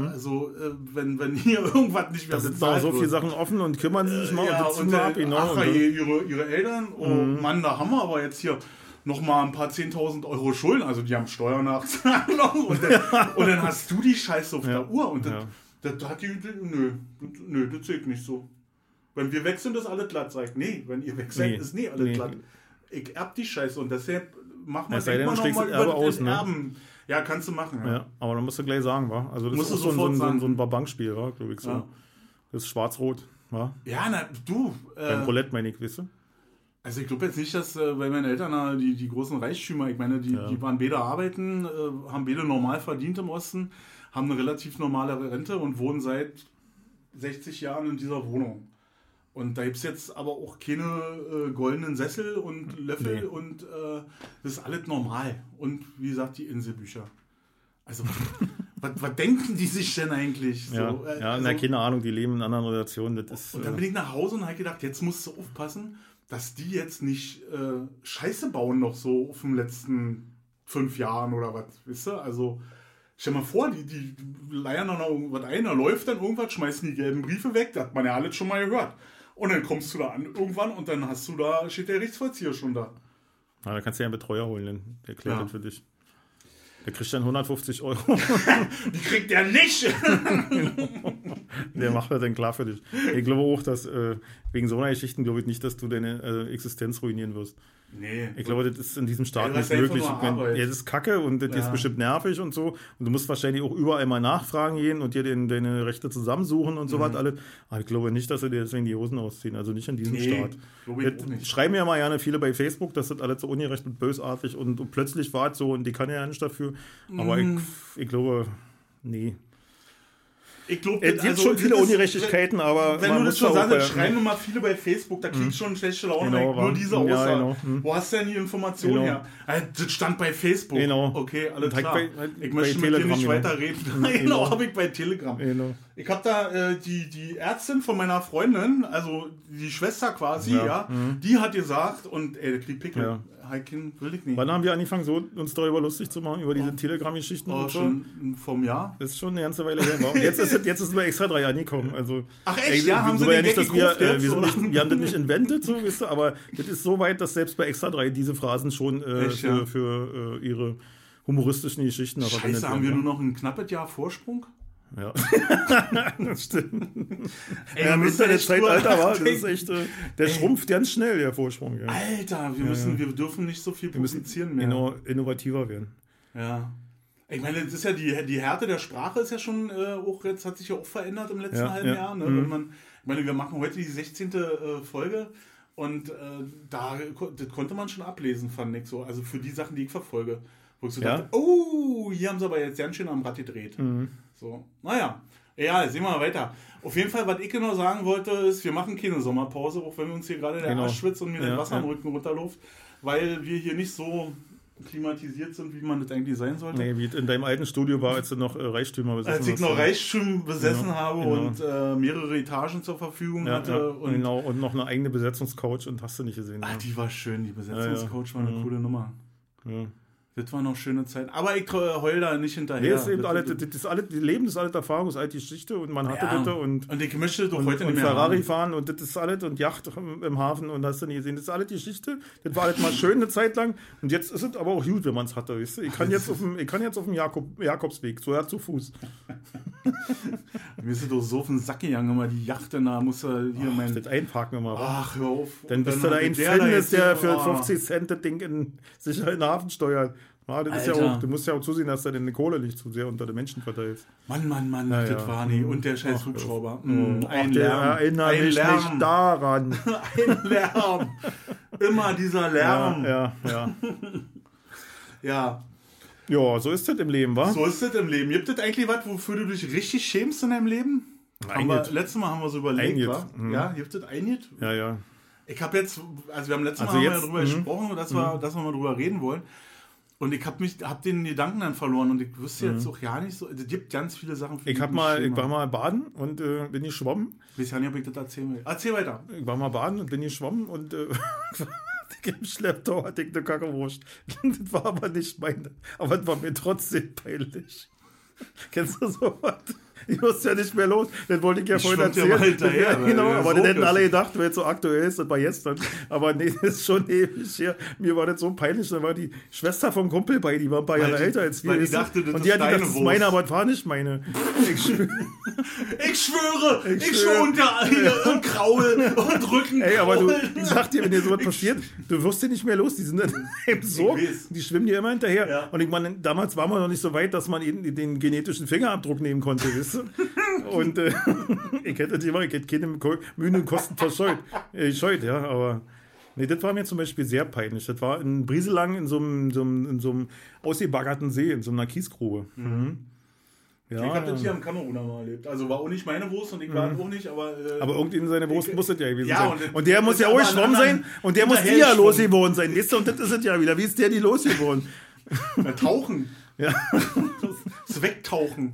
Also, äh, wenn, wenn hier [LAUGHS] irgendwas nicht mehr Da sind so viele Sachen offen und kümmern sie sich mal ja, und und äh, ab. Genau. ach, je, ihre, ihre Eltern, oh Mhm. Mann, da haben wir aber jetzt hier noch mal ein paar 10.000 Euro Schulden, also die haben Steuern nachzahlen noch und dann, [LAUGHS] und dann hast du die Scheiße auf Ja. der Uhr und das, Ja. das hat die, nö, nö, das zählt nicht so. Wenn wir weg sind, ist alles glatt, sagt, nee, wenn ihr weg seid, Nee. ist nie alles Nee. glatt. Ich erb die Scheiße und deshalb mach mal, sei denk denn, mal du noch schlägst mal das über aus, ne? Erben. Ja, kannst du machen. Ja. Ja, aber dann musst du gleich sagen, wa? Also das Musst ist so, ein- so, ein- so, ein- so ein Babankspiel, wa? Glaube ich so. Ja. Das ist schwarz-rot, wa? Ja, na, du. Beim Äh, Roulette meine ich, weißt du? Also ich glaube jetzt nicht, dass äh, bei meinen Eltern die, die großen Reichtümer, ich meine, die, Ja. die waren beide arbeiten, äh, haben beide normal verdient im Osten, haben eine relativ normale Rente und wohnen seit 60 Jahren in dieser Wohnung. Und da gibt es jetzt aber auch keine äh, goldenen Sessel und Löffel Nee. und äh, das ist alles normal. Und wie gesagt, die Inselbücher. Also, [LAUGHS] was, was denken die sich denn eigentlich? Ja, So, äh, ja also- na, keine Ahnung, die leben in anderen Relationen. Das ist, und dann äh, bin ich nach Hause und habe gedacht, jetzt musst du aufpassen, dass die jetzt nicht äh, Scheiße bauen noch so auf den letzten fünf Jahren oder was, wisst ihr? Also, stell mal vor, die, die leiern dann noch irgendwas ein, da läuft dann irgendwas, schmeißen die gelben Briefe weg, das hat man ja alles schon mal gehört. Und dann kommst du da an irgendwann und dann hast du da, steht der Gerichtsvollzieher schon da. na, da kannst du ja einen Betreuer holen, dann. der klärt Ja. das für dich. Der kriegt dann 150 Euro. [LAUGHS] Die kriegt der nicht! [LAUGHS] Der macht das dann klar für dich. Ich glaube auch, dass äh, wegen so einer Geschichten glaube ich nicht, dass du deine äh, Existenz ruinieren wirst. nee. Ich glaube, das ist in diesem Staat Ja, nicht möglich. Arbeit. ja, das ist kacke und das Ja. ist bestimmt nervig und so. Und du musst wahrscheinlich auch überall mal nachfragen gehen und dir den, deine Rechte zusammensuchen und so was alles. Aber ich glaube nicht, dass sie dir deswegen die Hosen ausziehen. Also nicht in diesem Nee, Staat. nicht. schreiben ja mal gerne viele bei Facebook, dass das alles so ungerecht und bösartig und, und plötzlich war es so und die kann ja nicht dafür. Aber Mm. ich, ich glaube, nee. Ich glaube, Es gibt schon viele Ungerechtigkeiten, aber Wenn man du das schon sagst, bei- schreiben immer viele bei Facebook, da kriegst du schon schlechte Laune, Genau, nur diese Ja, Aussage. genau. Hm. Wo hast du denn die Information Genau. her? Also, das stand bei Facebook. Genau. Okay, alles halt klar. bei- halt ich möchte mit dir nicht genau. weiterreden. [LAUGHS] Genau. genau, habe ich bei Telegram. Genau. Ich habe da äh, die, die Ärztin von meiner Freundin, also die Schwester quasi, ja, Ja, die hat gesagt, und ey, der kriegt Pickel. Ja. Heikin will ich nicht. Wann haben wir angefangen, so uns darüber lustig zu machen, über diese Telegram-Geschichten Oh, und so? schon vom Jahr. Das ist schon eine ganze Weile her. Und jetzt ist es, jetzt ist es nur extra drei angekommen. Also, Ach echt? Ja, haben sie ja nicht, dass wir, äh, wir, nicht, wir haben das nicht invented, so, wisst ihr, aber das ist so weit, dass selbst bei extra drei diese Phrasen schon äh, Echt, für, ja? für äh, ihre humoristischen Geschichten Scheiße, haben wir werden. nur noch ein knappes Jahr Vorsprung? Ja. [LAUGHS] das stimmt. Ey, Ja, echt drüber Internetzeitalter war, das ist echt, äh, der schrumpft ganz schnell, der Vorsprung. Ja. Alter, wir müssen, wir dürfen nicht so viel Wir müssen publizieren mehr. inno innovativer werden. Ja. Ich meine, das ist ja die, die Härte der Sprache ist ja schon äh, auch jetzt hat sich ja auch verändert im letzten Ja, halben ja. Jahr. Ne? Mhm. Wenn man, ich meine, wir machen heute die 16. Äh, Folge und äh, da das konnte man schon ablesen, fand ich so. Also für die Sachen, die ich verfolge. Wo ich so Ja. dachte, oh, hier haben sie aber jetzt ganz schön am Rad gedreht. Mhm. So, naja. Ja, sehen wir mal weiter. Auf jeden Fall, was ich genau sagen wollte, ist, wir machen keine Sommerpause, auch wenn wir uns hier gerade der Genau. Arsch schwitzt und mir Ja, das Wasser am ja. Rücken runterläuft, weil wir hier nicht so klimatisiert sind, wie man das eigentlich sein sollte. Nee, wie in deinem alten Studio war, als du noch äh, Reichtümer besessen Als ich hast, noch ja. Reichtüm besessen Genau, habe genau. und äh, mehrere Etagen zur Verfügung Ja, hatte. ja, Und genau, und noch eine eigene Besetzungscoach und hast du nicht gesehen. Ah, ja. die war schön, die Besetzungscoach war eine Mhm. coole Nummer. Ja. Das war noch schöne Zeit. Aber ich heul da nicht hinterher. Nee, ist eben das, alle, das, das ist alle, die Leben ist alte Erfahrung, ist alte Geschichte und man hatte Ja. das und, und ich möchte doch und, heute und nicht mehr Ferrari haben. fahren und das ist alles und Yacht im, Hafen und hast du nie gesehen. Das ist alles die Geschichte. Das war alles mal schön eine Zeit lang und jetzt ist es aber auch gut, wenn man es hatte. Weißt du? Ich kann jetzt auf dem, ich kann jetzt auf dem Jakob, Jakobsweg, so ja zu Fuß. [LAUGHS] Mir ist doch so auf den Sack gegangen, immer die Yacht da, muss er hier mein. Das einparken immer. Ach, hör auf. Dann Und bist du da ein der Fan, der hier- für oh. 50 Cent das Ding in, sicher in den Hafen steuert. Ja, das ist ja auch, du musst ja auch zusehen, dass du deine Kohle nicht zu sehr unter den Menschen verteilst. Mann, Mann, Mann, Na das war nie. Und der scheiß Ach, Hubschrauber. Mm, ein ach, der Lärm. erinnert ein mich Lärm. nicht daran. [LAUGHS] Ein Lärm. Immer dieser Lärm. Ja, ja, ja. [LAUGHS] ja. Ja, so ist das im Leben, wa? So ist das im Leben. Gibt es eigentlich was, wofür du dich richtig schämst in deinem Leben? Haben wir, letztes Mal haben wir so überlegt, wa? Mhm. Ja, gibt es einget? Ja, ja. Ich habe jetzt, also wir haben letztes Also Mal jetzt- haben wir darüber mhm. gesprochen, dass wir, dass wir mal drüber reden wollen. Und ich habe mich, habe den Gedanken dann verloren und ich wüsste jetzt auch ja nicht so. Es gibt ganz viele Sachen. für Ich hab mich mal, ich war mal baden und äh, bin geschwommen. Ich weiß ja nicht, ob ich das erzählen will. Erzähl weiter. Ich war mal baden und bin geschwommen und äh, [LAUGHS] im Schlepptau hatte ich eine Kackerwurst. Das war aber nicht meine. Aber es war mir trotzdem peinlich. [LAUGHS] Kennst du sowas? Ich wusste ja nicht mehr los. Das wollte ich ja Ich vorhin schwimmt ja erzählen. mal hinterher, weil [LAUGHS] genau, aber so das hätten alle gedacht, weil es so aktuell ist, das war gestern. Aber nee, [LAUGHS] das ist schon ewig her. Mir war das so peinlich. Da war die Schwester vom Kumpel bei, die war ein paar Jahre älter als wir. die du? dachte, das und ist die hat gedacht, deine das ist meine, aber das war nicht meine. [LAUGHS] Ich schwöre. Ich schwöre, ich, Ich schwöre unter und Kraul und Rücken. Ey, aber du, ich sag dir, wenn dir sowas passiert, du wirst dir nicht mehr los. Die sind dann im Ich weiß. die schwimmen dir immer hinterher. Ja. Und ich meine, damals war man noch nicht so weit, dass man eben den genetischen Fingerabdruck nehmen konnte, weißt [LAUGHS] Und äh, [LAUGHS] ich hätte die ich hätte keine Mühen und Kosten verscheut. Äh, scheut, ja, aber. Nee, das war mir zum Beispiel sehr peinlich. Das war in Brieselang in so einem, so einem, in so einem ausgebaggerten See, in so einer Kiesgrube. Mhm. Ja, Ich habe das hier am Kameruner mal erlebt. Also war auch nicht meine Wurst und ich war auch nicht, aber. Äh, Aber irgendwie seine Wurst muss es ja gewesen Ja, sein. und Und, das- der muss das ja auch geschwommen ein sein. Und der muss die ja losgeworden sein. Weißt du, und das ist es ja wieder. Wie ist der die losgeworden? Na, tauchen. [LAUGHS] Ja. Das Wegtauchen.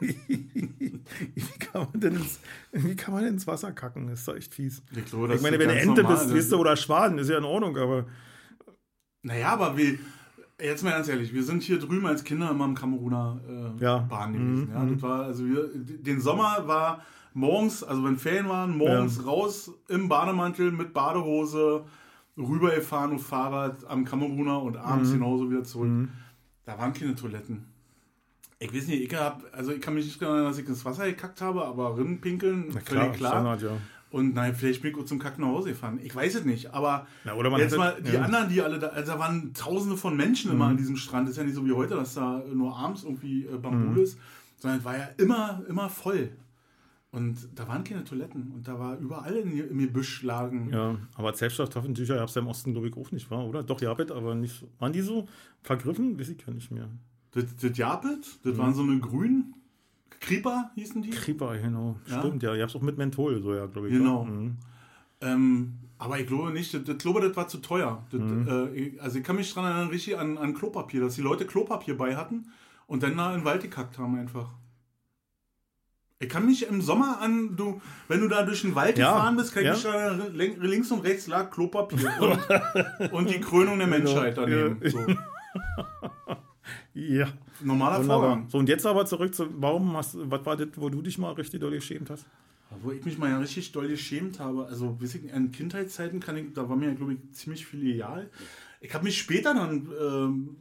Wie kann, man denn ins, wie kann man denn ins Wasser kacken? Das ist doch echt fies. Ich, glaube, das Ich meine, wenn du Ente normal. bist, weißt du, oder Schwan, ist ja in Ordnung, aber Naja, aber wir, jetzt mal ganz ehrlich, wir sind hier drüben als Kinder immer im Kameruner äh, Ja. Bahn gewesen. Ja, das war, also wir, den Sommer war morgens, also wenn Ferien waren, morgens raus im Bademantel mit Badehose, rübergefahren auf Fahrrad am Kameruner und abends genauso wieder zurück. Da waren keine Toiletten. Ich weiß nicht, ich hab, also ich kann mich nicht erinnern, dass ich ins Wasser gekackt habe, aber Rinnenpinkeln, na völlig klar. Standard, ja. Und nein, vielleicht bin ich auch zum Kacken nach Hause gefahren. Ich weiß es nicht, aber Na, oder man jetzt hat- mal die ja. anderen, die alle da, also da waren tausende von Menschen immer Mhm. an diesem Strand. ist ja nicht so wie heute, dass da nur abends irgendwie äh, Bambul Mhm. ist, sondern es war ja immer, immer voll. Und da waren keine Toiletten und da war überall in, im Gebüsch lagen. Ja, aber Selbststofftaschentücher gab es ja im Osten, glaube ich, auch nicht, war, oder? Doch, ja, aber nicht. Waren die so vergriffen? Weiß ich gar nicht mehr. Das, das Japet, Mhm. das waren so eine grünen Creeper, hießen die. Creeper, genau. Ja. Stimmt, ja. Ihr habt es auch mit Menthol, so ja, glaube ich. Genau. Mhm. Ähm, aber ich glaube nicht, das, das, glaube, das war zu teuer. Das, Mhm. äh, ich- also ich kann mich dran erinnern, richtig an, an Klopapier, dass die Leute Klopapier bei hatten und dann da in den Wald gekackt haben einfach. Ich kann mich im Sommer an, du, wenn du da durch den Wald Ja, gefahren bist, kann ich ja. mich da lin- links und rechts lag Klopapier und, und die Krönung der [LAUGHS] Menschheit daneben. ja. So. [LAUGHS] Ja. Normaler Wunderbar. Vorgang. So, und jetzt aber zurück zu, warum hast was war das, wo du dich mal richtig doll geschämt hast? Wo ich mich mal ja richtig doll geschämt habe, also weiß ich, in Kindheitszeiten kann ich, da war mir ja, glaube ich, ziemlich viel egal. Ich habe mich später dann ähm,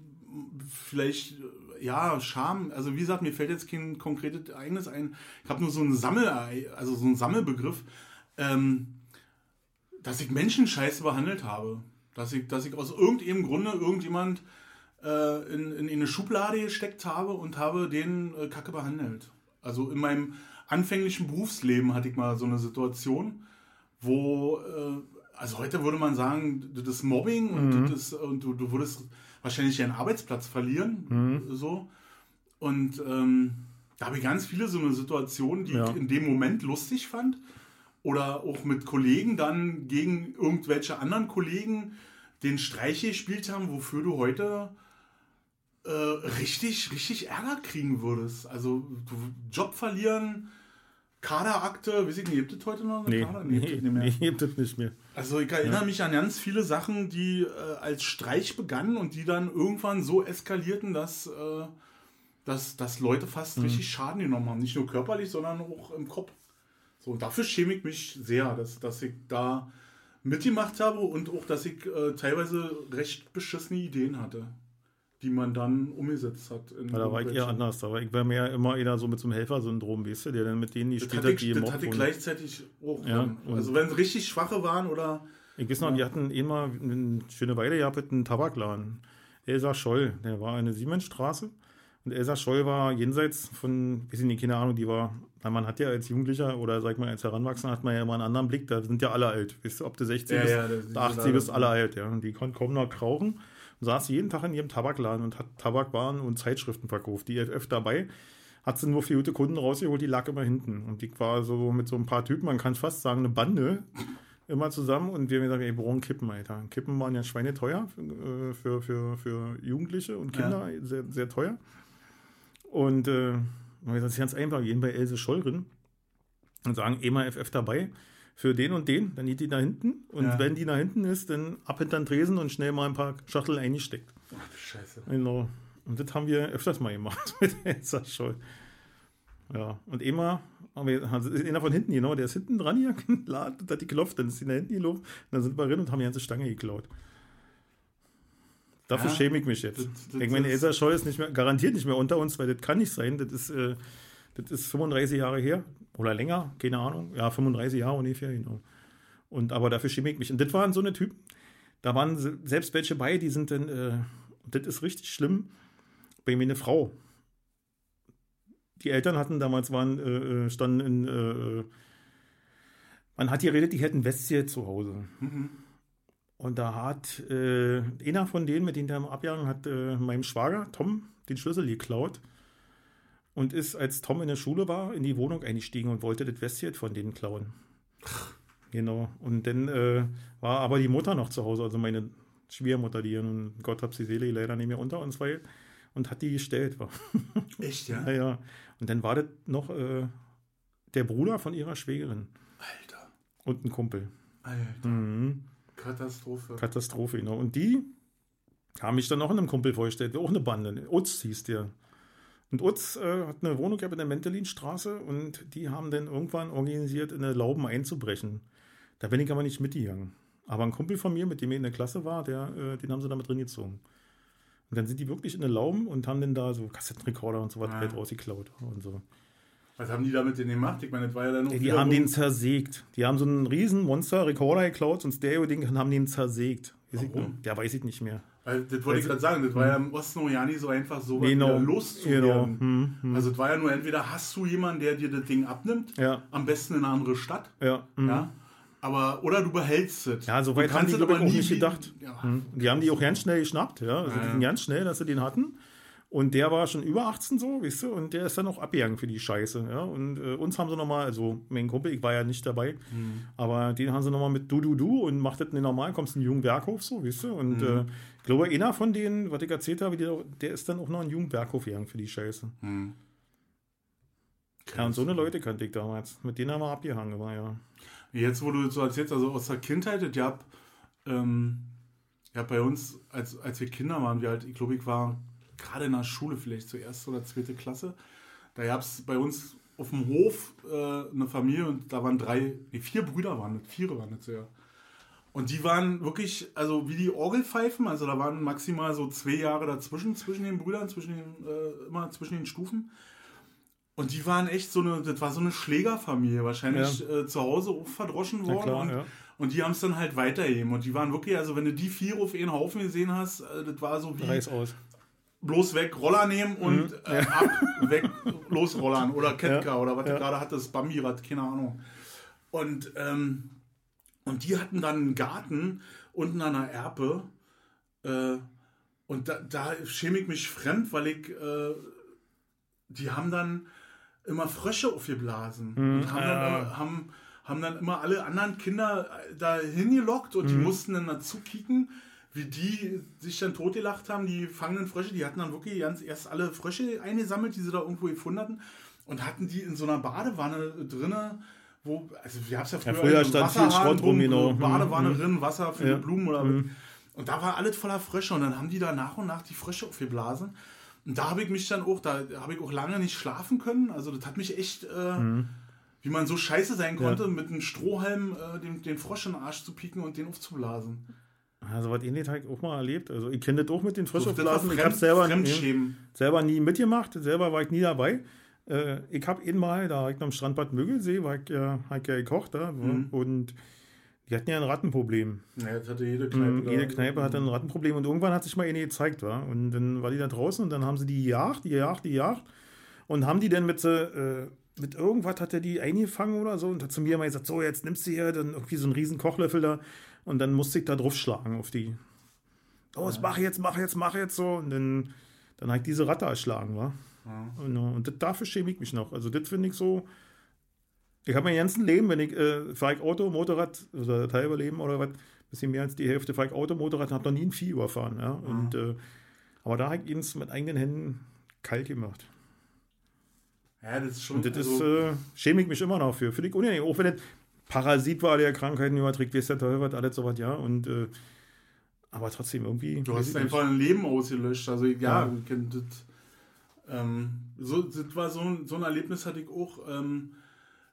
vielleicht, ja, Scham, also wie gesagt, mir fällt jetzt kein konkretes Ereignis ein. Ich habe nur so einen Sammel, also so einen Sammelbegriff, ähm, dass ich Menschen scheiße behandelt habe. Dass ich, dass ich aus irgendeinem Grunde irgendjemand äh, in, in eine Schublade gesteckt habe und habe den äh, Kacke behandelt. Also in meinem anfänglichen Berufsleben hatte ich mal so eine Situation, wo, äh, also heute würde man sagen, das ist Mobbing und, das ist, und du, du würdest wahrscheinlich deinen Arbeitsplatz verlieren. So. Und ähm, da habe ich ganz viele so eine Situationen, die Ja. ich in dem Moment lustig fand. Oder auch mit Kollegen dann gegen irgendwelche anderen Kollegen den Streich gespielt haben, wofür du heute äh, richtig, richtig Ärger kriegen würdest. Also Job verlieren, Kaderakte, weiß ich nicht, gibt es heute noch eine Nee, Kader? nee, gibt es nicht mehr. nee, gibt es nicht mehr. Also ich erinnere mich an ganz viele Sachen, die äh, als Streich begannen und die dann irgendwann so eskalierten, dass, äh, dass, dass Leute fast Mhm. richtig Schaden genommen haben. Nicht nur körperlich, sondern auch im Kopf. So, und dafür schäme ich mich sehr, dass, dass ich da mitgemacht habe und auch, dass ich äh, teilweise recht beschissene Ideen hatte, die man dann umgesetzt hat. in Ja, da war ich eher anders. Da war ich war mehr immer eher so mit so einem Helfersyndrom, weißt du, der dann mit denen die hatte hat, die das hatte ich gleichzeitig auch. Ja, also wenn es richtig schwache waren oder Ich weiß noch, die hatten immer eine schöne Weile gehabt mit einem Tabakladen. Elsa Scholl, der war eine Siemensstraße. Und Elsa Scholl war jenseits von, weiß ich nicht, keine Ahnung, die war, man hat ja als Jugendlicher oder sag mal als Heranwachsender hat man ja immer einen anderen Blick, da sind ja alle alt. Weißt du, ob du 60 Ja, bist, ja, das- oder 80 bist, alle alt, ja. Und die konnten kaum noch rauchen und saß jeden Tag in ihrem Tabakladen und hat Tabakwaren und Zeitschriften verkauft. Die FF dabei hat sie nur für gute Kunden rausgeholt, die lag immer hinten. Und die war so mit so ein paar Typen, man kann fast sagen, eine Bande, immer zusammen. Und wir haben gesagt, ey, wir brauchen Kippen, Alter. Kippen waren ja schweineteuer für, für, für, für Jugendliche und Kinder, sehr, sehr teuer. Und äh, das ist ganz einfach, wir gehen bei Else Schollrin und sagen, EMA FF dabei für den und den, dann geht die da hinten. Und Ja. wenn die da hinten ist, dann ab hinter den Tresen und schnell mal ein paar Schachtel eingesteckt. Ach, du Scheiße. Genau. Und das haben wir öfters mal gemacht [LAUGHS] mit Elsa Scholl. Ja, und immer, haben wir, also ist einer von hinten, genau, der ist hinten dran hier, [LAUGHS] geladen, und hat die geklopft, dann ist die nach hinten gelaufen, dann sind wir rein und haben die ganze Stange geklaut. Dafür Ja, schäme ich mich jetzt. das- das ich meine, Elsa Scholl ist nicht mehr, garantiert nicht mehr unter uns, weil das kann nicht sein. Das ist, äh, das ist 35 Jahre her oder länger, keine Ahnung. Ja, 35 Jahre ungefähr, genau. Und aber dafür schäme ich mich. Und das waren so eine Typen, da waren se- selbst welche bei, die sind dann, äh, das ist richtig schlimm, bei mir eine Frau. Die Eltern hatten damals, waren, äh, äh, standen in, äh, man hat geredet, die hätten Westie zu Hause. Mhm. Und da hat äh, einer von denen, mit denen der im Abjagen hat, äh, meinem Schwager, Tom, den Schlüssel geklaut und ist, als Tom in der Schule war, in die Wohnung eingestiegen und wollte das Westie von denen klauen. Genau. Und dann äh, war aber die Mutter noch zu Hause, also meine Schwiegermutter, die nun, Gott hab sie Seele, leider nicht mehr unter uns war, und hat die gestellt. War. [LAUGHS] Echt, ja? Ja, ja. Und dann war das noch äh, der Bruder von ihrer Schwägerin Alter. und ein Kumpel. Alter. Mhm. Katastrophe. Katastrophe, genau. Und die haben mich dann noch einem Kumpel vorgestellt, auch eine Bande. Utz hieß der. Und Utz äh, hat eine Wohnung gehabt in der Mentelinstraße und die haben dann irgendwann organisiert, in eine Lauben einzubrechen. Da bin ich aber nicht mitgegangen. Aber ein Kumpel von mir, mit dem ich in der Klasse war, der, äh, den haben sie da mit drin gezogen. Und dann sind die wirklich in eine Lauben und haben dann da so Kassettenrekorder und so was Ah. halt rausgeklaut und so. Was haben die damit denn gemacht? Ich meine, das war ja dann auch Die haben den zersägt. Die haben so einen riesen Monster-Rekorder geklaut, so ein Stereo-Ding und haben den zersägt. Weiß ich Warum? noch. Ja, weiß ich nicht mehr. Weil, das wollte ich gerade sagen, das war ja im Osten auch ja nicht so einfach, so Genau. loszuwerden. Genau. Hm, hm. Also es war ja nur entweder hast du jemanden, der dir das Ding abnimmt, Ja, am besten in eine andere Stadt, ja. hm. ja, aber oder du behältst es. Ja, so weit haben die, glaube ich, aber auch nicht gedacht. Ja. Hm. Die haben die auch ganz schnell geschnappt, ja. Also die ganz schnell, dass sie den hatten. Und der war schon über 18 so, weißt du, und der ist dann auch abgegangen für die Scheiße, ja. Und äh, uns haben sie nochmal, also mein Kumpel, ich war ja nicht dabei, Hm. aber den haben sie nochmal mit Du, Du, Du und macht das nicht normal, kommst in den Jugendwerkhof so, weißt du. Und Hm. äh, ich glaube, einer von denen, was ich erzählt habe, der, der ist dann auch noch in den Jugendwerkhof gegangen für die Scheiße. Hm. Ja, und so eine Leute kannte ich damals. Mit denen haben wir abgehangen, war ja. Jetzt, wo du so erzählst, also aus der Kindheit, ich hab, ähm, ja, bei uns, als, als wir Kinder waren, wir halt, ich glaube, ich war gerade in der Schule vielleicht zur erste oder zweite Klasse, da gab es bei uns auf dem Hof äh, eine Familie und da waren drei, nee, vier Brüder waren das, vier waren das ja. Und die waren wirklich, also wie die Orgelpfeifen, also da waren maximal so zwei Jahre dazwischen, zwischen den Brüdern, zwischen den, äh, immer zwischen den Stufen. Und die waren echt so eine, das war so eine Schlägerfamilie, wahrscheinlich äh, zu Hause auch verdroschen Ja, worden. klar, und, ja. und die haben es dann halt weitergegeben. Und die waren wirklich, also wenn du die vier auf einen Haufen gesehen hast, äh, das war so wie Reiß aus. Bloß weg, Roller nehmen und äh, ab, weg, losrollern oder Ketka Ja, oder was ja. du gerade hattest, Bambirad, keine Ahnung. Und, ähm, und die hatten dann einen Garten unten an der Erpe. Äh, und da, da schäme ich mich fremd, weil ich, äh, die haben dann immer Frösche aufgeblasen. und haben, dann, immer- haben, haben dann immer alle anderen Kinder da hingelockt und die Mhm. mussten dann dazu kicken, wie die sich dann totgelacht haben, die fangenden Frösche, die hatten dann wirklich ganz erst alle Frösche eingesammelt, die sie da irgendwo gefunden hatten und hatten die in so einer Badewanne drinne, wo, also wir haben es ja früher, Ja, früher stand viel Wasserhahn Schrott rum, genau. Badewanne Mhm. drin, Wasser für Ja. die Blumen oder Mhm. und da war alles voller Frösche und dann haben die da nach und nach die Frösche aufgeblasen. Und da habe ich mich dann auch, da habe ich auch lange nicht schlafen können. Also das hat mich echt, äh, Mhm. wie man so scheiße sein konnte, mit einem Strohhalm äh, den, den Frosch in den Arsch zu pieken und den aufzublasen. Also was ähnliches habe ich auch mal erlebt. Also ich kenne das auch mit den Frischaufblasen. ich habe selber, Fremdschämen. selber nie mitgemacht. Selber war ich nie dabei. Äh, ich habe einmal, da war ich noch am Strandbad Mögelsee, war ich ja, ich ja gekocht da. Mhm. Und die hatten ja ein Rattenproblem. Ja, das hatte jede Kneipe. Mhm. Jede Kneipe hatte ein Rattenproblem und irgendwann hat sich mal eine gezeigt, war. Und dann war die da draußen und dann haben sie die gejagt, die gejagt, die gejagt und haben die dann mit, äh, mit irgendwas hat er die eingefangen oder so und hat zu mir mal gesagt, so jetzt nimmst du hier dann irgendwie so einen riesen Kochlöffel da und dann musste ich da drauf schlagen auf die. Oh, das mach jetzt, mach jetzt, mach jetzt so und dann, dann habe ich diese Ratte erschlagen, war. Ja. Und, äh, und das, dafür schäme ich mich noch. Also das finde ich so. Ich habe mein ganzes Leben, wenn ich äh, fahre ich Auto, Motorrad oder Teilüberleben oder was, bisschen mehr als die Hälfte fahre ich Auto, Motorrad und habe noch nie ein Vieh überfahren. Ja? Und, äh, aber da habe ich ihn mit eigenen Händen kalt gemacht. ja, das ist schon. Und das also, ist, äh, schäme ich mich immer noch für. Finde ich unangenehm. Auch wenn das Parasit war, der Krankheiten überträgt, weiß der Teufel was, alles so was, ja. Und, äh, aber trotzdem irgendwie. Du hast einfach ein Leben ausgelöscht. Also ja, Ja. das, ähm, so, das war so ein, so ein Erlebnis hatte ich auch. Ähm,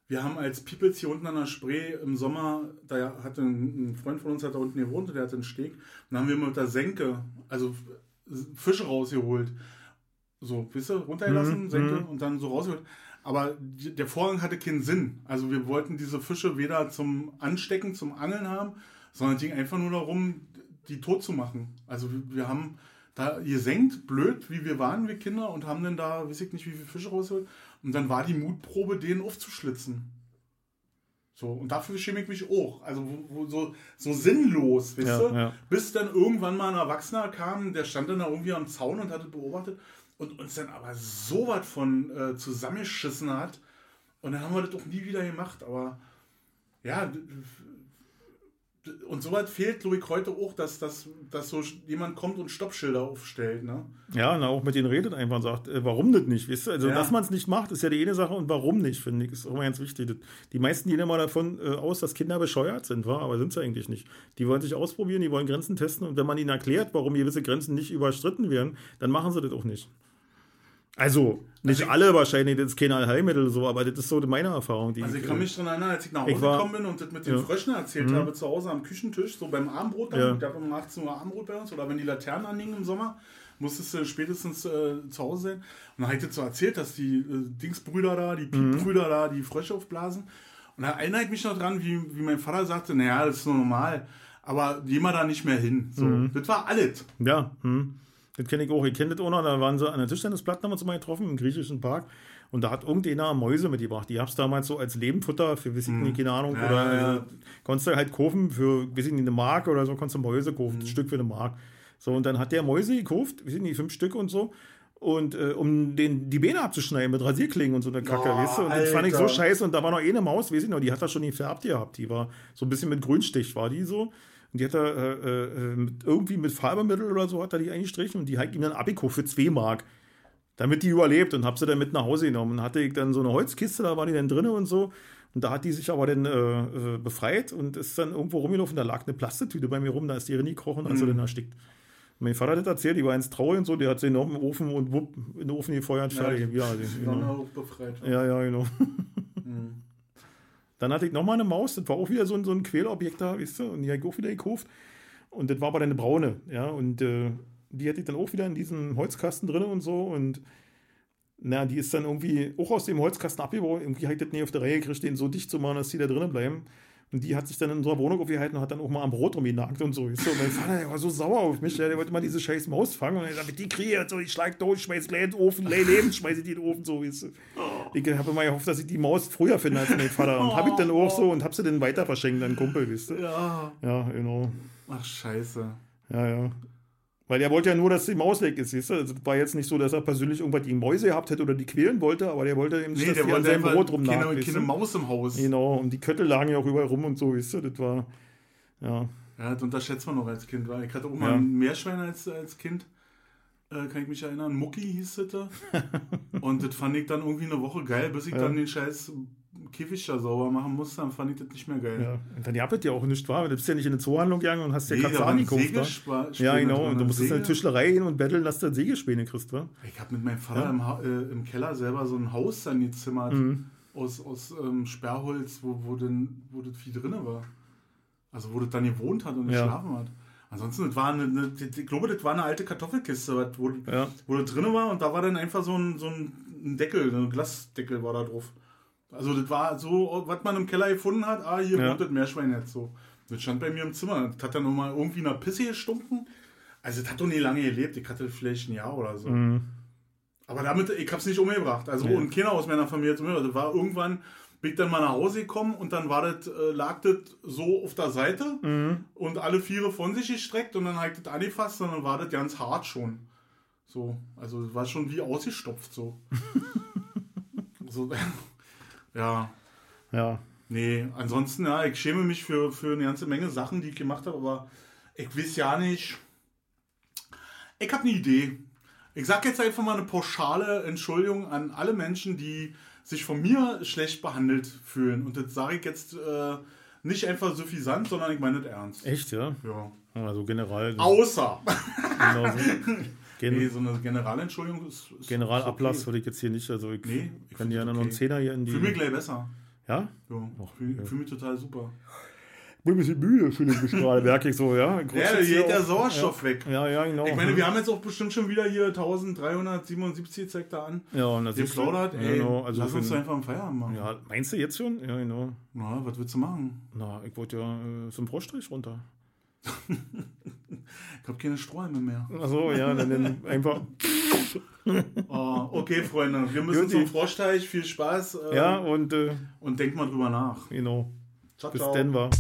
wir haben als Peoples hier unten an der Spree im Sommer, da hatte ein, ein Freund von uns hat da unten gewohnt, der hatte einen Steg. Und dann haben wir mit der Senke, also Fische rausgeholt. So, wisst ihr, runtergelassen, Mhm, Senke mhm. und dann so rausgeholt. Aber der Vorgang hatte keinen Sinn. Also wir wollten diese Fische weder zum Anstecken, zum Angeln haben, sondern es ging einfach nur darum, die tot zu machen. Also wir, haben da gesenkt, blöd, wie wir waren, wir Kinder, und haben dann da, weiß ich nicht, wie viele Fische rausgeholt. Und dann war die Mutprobe, den aufzuschlitzen. So, und dafür schäme ich mich auch. Also wo, wo so, so sinnlos, weißt Ja, du? ja. Bis dann irgendwann mal ein Erwachsener kam, der stand dann da irgendwie am Zaun und hat beobachtet und uns dann aber so was von äh, zusammengeschissen hat. Und dann haben wir das auch nie wieder gemacht. Aber ja, und so was fehlt, glaube ich, heute auch, dass, dass, dass so jemand kommt und Stoppschilder aufstellt. Ne? Ja, und auch mit denen redet einfach und sagt, äh, warum das nicht, weißt du? Also, Ja. dass man es nicht macht, ist ja die eine Sache und warum nicht, finde ich, ist auch immer ganz wichtig. Die meisten gehen immer davon äh, aus, dass Kinder bescheuert sind, wa? aber sind sie eigentlich nicht. Die wollen sich ausprobieren, die wollen Grenzen testen und wenn man ihnen erklärt, warum gewisse Grenzen nicht überstritten werden, dann machen sie das auch nicht. Also, nicht ich- alle wahrscheinlich, das ist kein Allheilmittel so, aber das ist so meine Erfahrung. Also ich ich, kann äh, mich daran erinnern, als ich nach Ich Hause war- gekommen bin und das mit den Ja. Mhm. Fröschen erzählt habe, zu Hause am Küchentisch, so beim Abendbrot, dann, Ja. gab um 18 Uhr Abendbrot bei uns, oder wenn die Laternen anhingen im Sommer, musstest du spätestens äh, zu Hause sein. Und dann habe ich dir so erzählt, dass die äh, Dingsbrüder da, die Mhm. Piepbrüder da, die Frösche aufblasen. Und da erinnere ich mich noch dran, wie, wie mein Vater sagte, naja, das ist nur normal, aber geh mal da nicht mehr hin. So, Mhm. Das war alles. Ja, hm. Das kenne ich auch. Ich kenne das auch noch. Da waren sie an der Tischtennisplatte, haben wir uns mal getroffen, im griechischen Park. Und da hat irgendeiner Mäuse mitgebracht. Die gab es damals so als Lebenfutter für, weiß ich nicht, keine Ahnung. Ja, oder ja. äh, konntest du halt kaufen für, weiß ich nicht, eine Mark oder so, konntest du Mäuse kaufen, ein Stück für eine Mark. So, und dann hat der Mäuse gekauft, weiß ich nicht, fünf Stück und so. Und äh, um den, die Beine abzuschneiden mit Rasierklingen und so eine Kacke, Oh, weißt du? Und das fand ich so scheiße. Und da war noch eine Maus, weiß ich noch, die hat da schon gefärbt gehabt. Die war so ein bisschen mit Grünstich, war die so. Und die hat er äh, äh, mit, irgendwie mit Farbemittel oder so hat er die eingestrichen und die hat ihm dann abgekauft für 2 Mark. Damit die überlebt und hab sie dann mit nach Hause genommen. Und hatte ich dann so eine Holzkiste, da war die dann drin und so. Und da hat die sich aber dann äh, äh, befreit und ist dann irgendwo rumgelaufen. Da lag eine Plastetüte bei mir rum, da ist die drin gekrochen und hat sie dann erstickt. Mein Vater hat das erzählt, die war ins traurig und so, der hat sie noch im Ofen und wupp, in den Ofen gefeuert, fertig. Ja, waren genau. auch befreit. ja, ja, genau. Mhm. Dann hatte ich nochmal eine Maus, das war auch wieder so ein, so ein Quälobjekt da, weißt du, und die habe ich auch wieder gekauft. Und das war aber dann eine braune, ja, und äh, die hatte ich dann auch wieder in diesem Holzkasten drin und so und na, die ist dann irgendwie auch aus dem Holzkasten abgebaut. Irgendwie ich das nie auf der Reihe gekriegt, den so dicht zu machen, dass die da drinnen bleiben. Und die hat sich dann in unserer Wohnung aufgehalten und hat dann auch mal am Brot rumgenagt und so. Und mein Vater, der war so sauer auf mich, der, wollte mal diese scheiß Maus fangen. Und er sagt, die kriege ich so, ich schlag tot, schmeiß gleich in den Ofen, lei leben, schmeiße die in den Ofen, so, weißt du. Ich habe immer gehofft, dass ich die Maus früher finde als mein Vater. Und habe ich dann auch so und habe sie dann weiter verschenkt an Kumpel, weißt du. Ja. Ja, genau. Ach, scheiße. Ja, ja. Weil er wollte ja nur, dass die Maus weg ist, siehst du? Also, das war jetzt nicht so, dass er persönlich irgendwas gegen Mäuse gehabt hätte oder die quälen wollte, aber der wollte eben nicht, Nee, dass die an seinem Brot rumnagt. keine, keine? Maus im Haus. Genau, und die Köttel lagen ja auch überall rum und so, weißt du? Das war, ja. Ja, das unterschätzt man noch als Kind, weil ich hatte auch mal Ja. ein Meerschwein als, als Kind, äh, kann ich mich erinnern. Mucki hieß das. da. [LAUGHS] Und das fand ich dann irgendwie eine Woche geil, bis ich Ja. dann den scheiß Käfig da sauber machen musste, dann fand ich das nicht mehr geil. Ja. Und dann gab es ja auch nicht wahr. Du bist ja nicht in eine Zoohandlung gegangen und hast dir Nee, waren gekauft. Sägespäne Ja, genau. drin, Und du musstest in eine. Tischlerei gehen und betteln, dass du ein Sägespäne kriegst, wa? Ich habe mit meinem Vater Ja. im, Ha- äh, im Keller selber so ein Haus dann gezimmert Mhm. aus, aus ähm, Sperrholz, wo, wo, denn, wo das Vieh drin war. Also wo das dann gewohnt hat und Ja. geschlafen hat. Ansonsten, das war eine, eine, ich glaube, das war eine alte Kartoffelkiste, wo, Ja. wo das drin war und da war dann einfach so ein, so ein Deckel, ein Glasdeckel war da drauf. Also das war so, was man im Keller gefunden hat, ah, hier Ja. wohnt das Meerschwein jetzt so. Das stand bei mir im Zimmer. Das hat dann nochmal irgendwie nach Pisse gestunken. Also das hat doch nie lange gelebt. Ich hatte vielleicht ein Jahr oder so. Mhm. Aber damit, ich hab's nicht umgebracht. Also, Ja. und keiner aus meiner Familie hat umgebracht. Das war irgendwann, bin ich dann mal nach Hause gekommen und dann war das, äh, lag das so auf der Seite Mhm. und alle Viere von sich gestreckt und dann habe ich das angefasst und dann war das ganz hart schon. So, also war schon wie ausgestopft so. [LAUGHS] so [LAUGHS] ja, Ja. nee, ansonsten, ja, ich schäme mich für, für eine ganze Menge Sachen, die ich gemacht habe, aber ich weiß ja nicht. Ich habe eine Idee. Ich sage jetzt einfach mal eine pauschale Entschuldigung an alle Menschen, die sich von mir schlecht behandelt fühlen. Und das sage ich jetzt äh, nicht einfach suffisant, sondern ich meine das ernst. Echt, ja? Ja. Also general. Außer. Genau so. [LAUGHS] Gen Nee, so eine Generalentschuldigung ist. ist Generalablass ist würde ich jetzt hier nicht. Also ich Nee, ich kann dir ja noch einen okay. Zehner hier in die. Fühle mich gleich besser. ja? Ja, fühle ja. fühl mich total super. Bin ein bisschen müde, fühle ich mich gerade. Merke ich so, ja. Ja, da geht der Sauerstoff weg. Ja, ja, genau. Ich meine, wir haben jetzt auch bestimmt schon wieder hier 1377 zeigt da an. Ja, und das ist Geplaudert, ja, ey. genau, also lass uns doch einfach einen Feierabend machen. Ja, meinst du jetzt schon? Ja, genau. Na, was willst du machen? Na, ich wollte ja äh, zum Brotstrich runter. [LAUGHS] Ich habe keine Strohhalme mehr. Achso, ja, dann, einfach. Oh, [LAUGHS] okay, Freunde, wir müssen Juti. zum Froschteich. Viel Spaß. äh, Ja, und äh, Und denkt mal drüber nach. genau. Ciao, Bis ciao. war.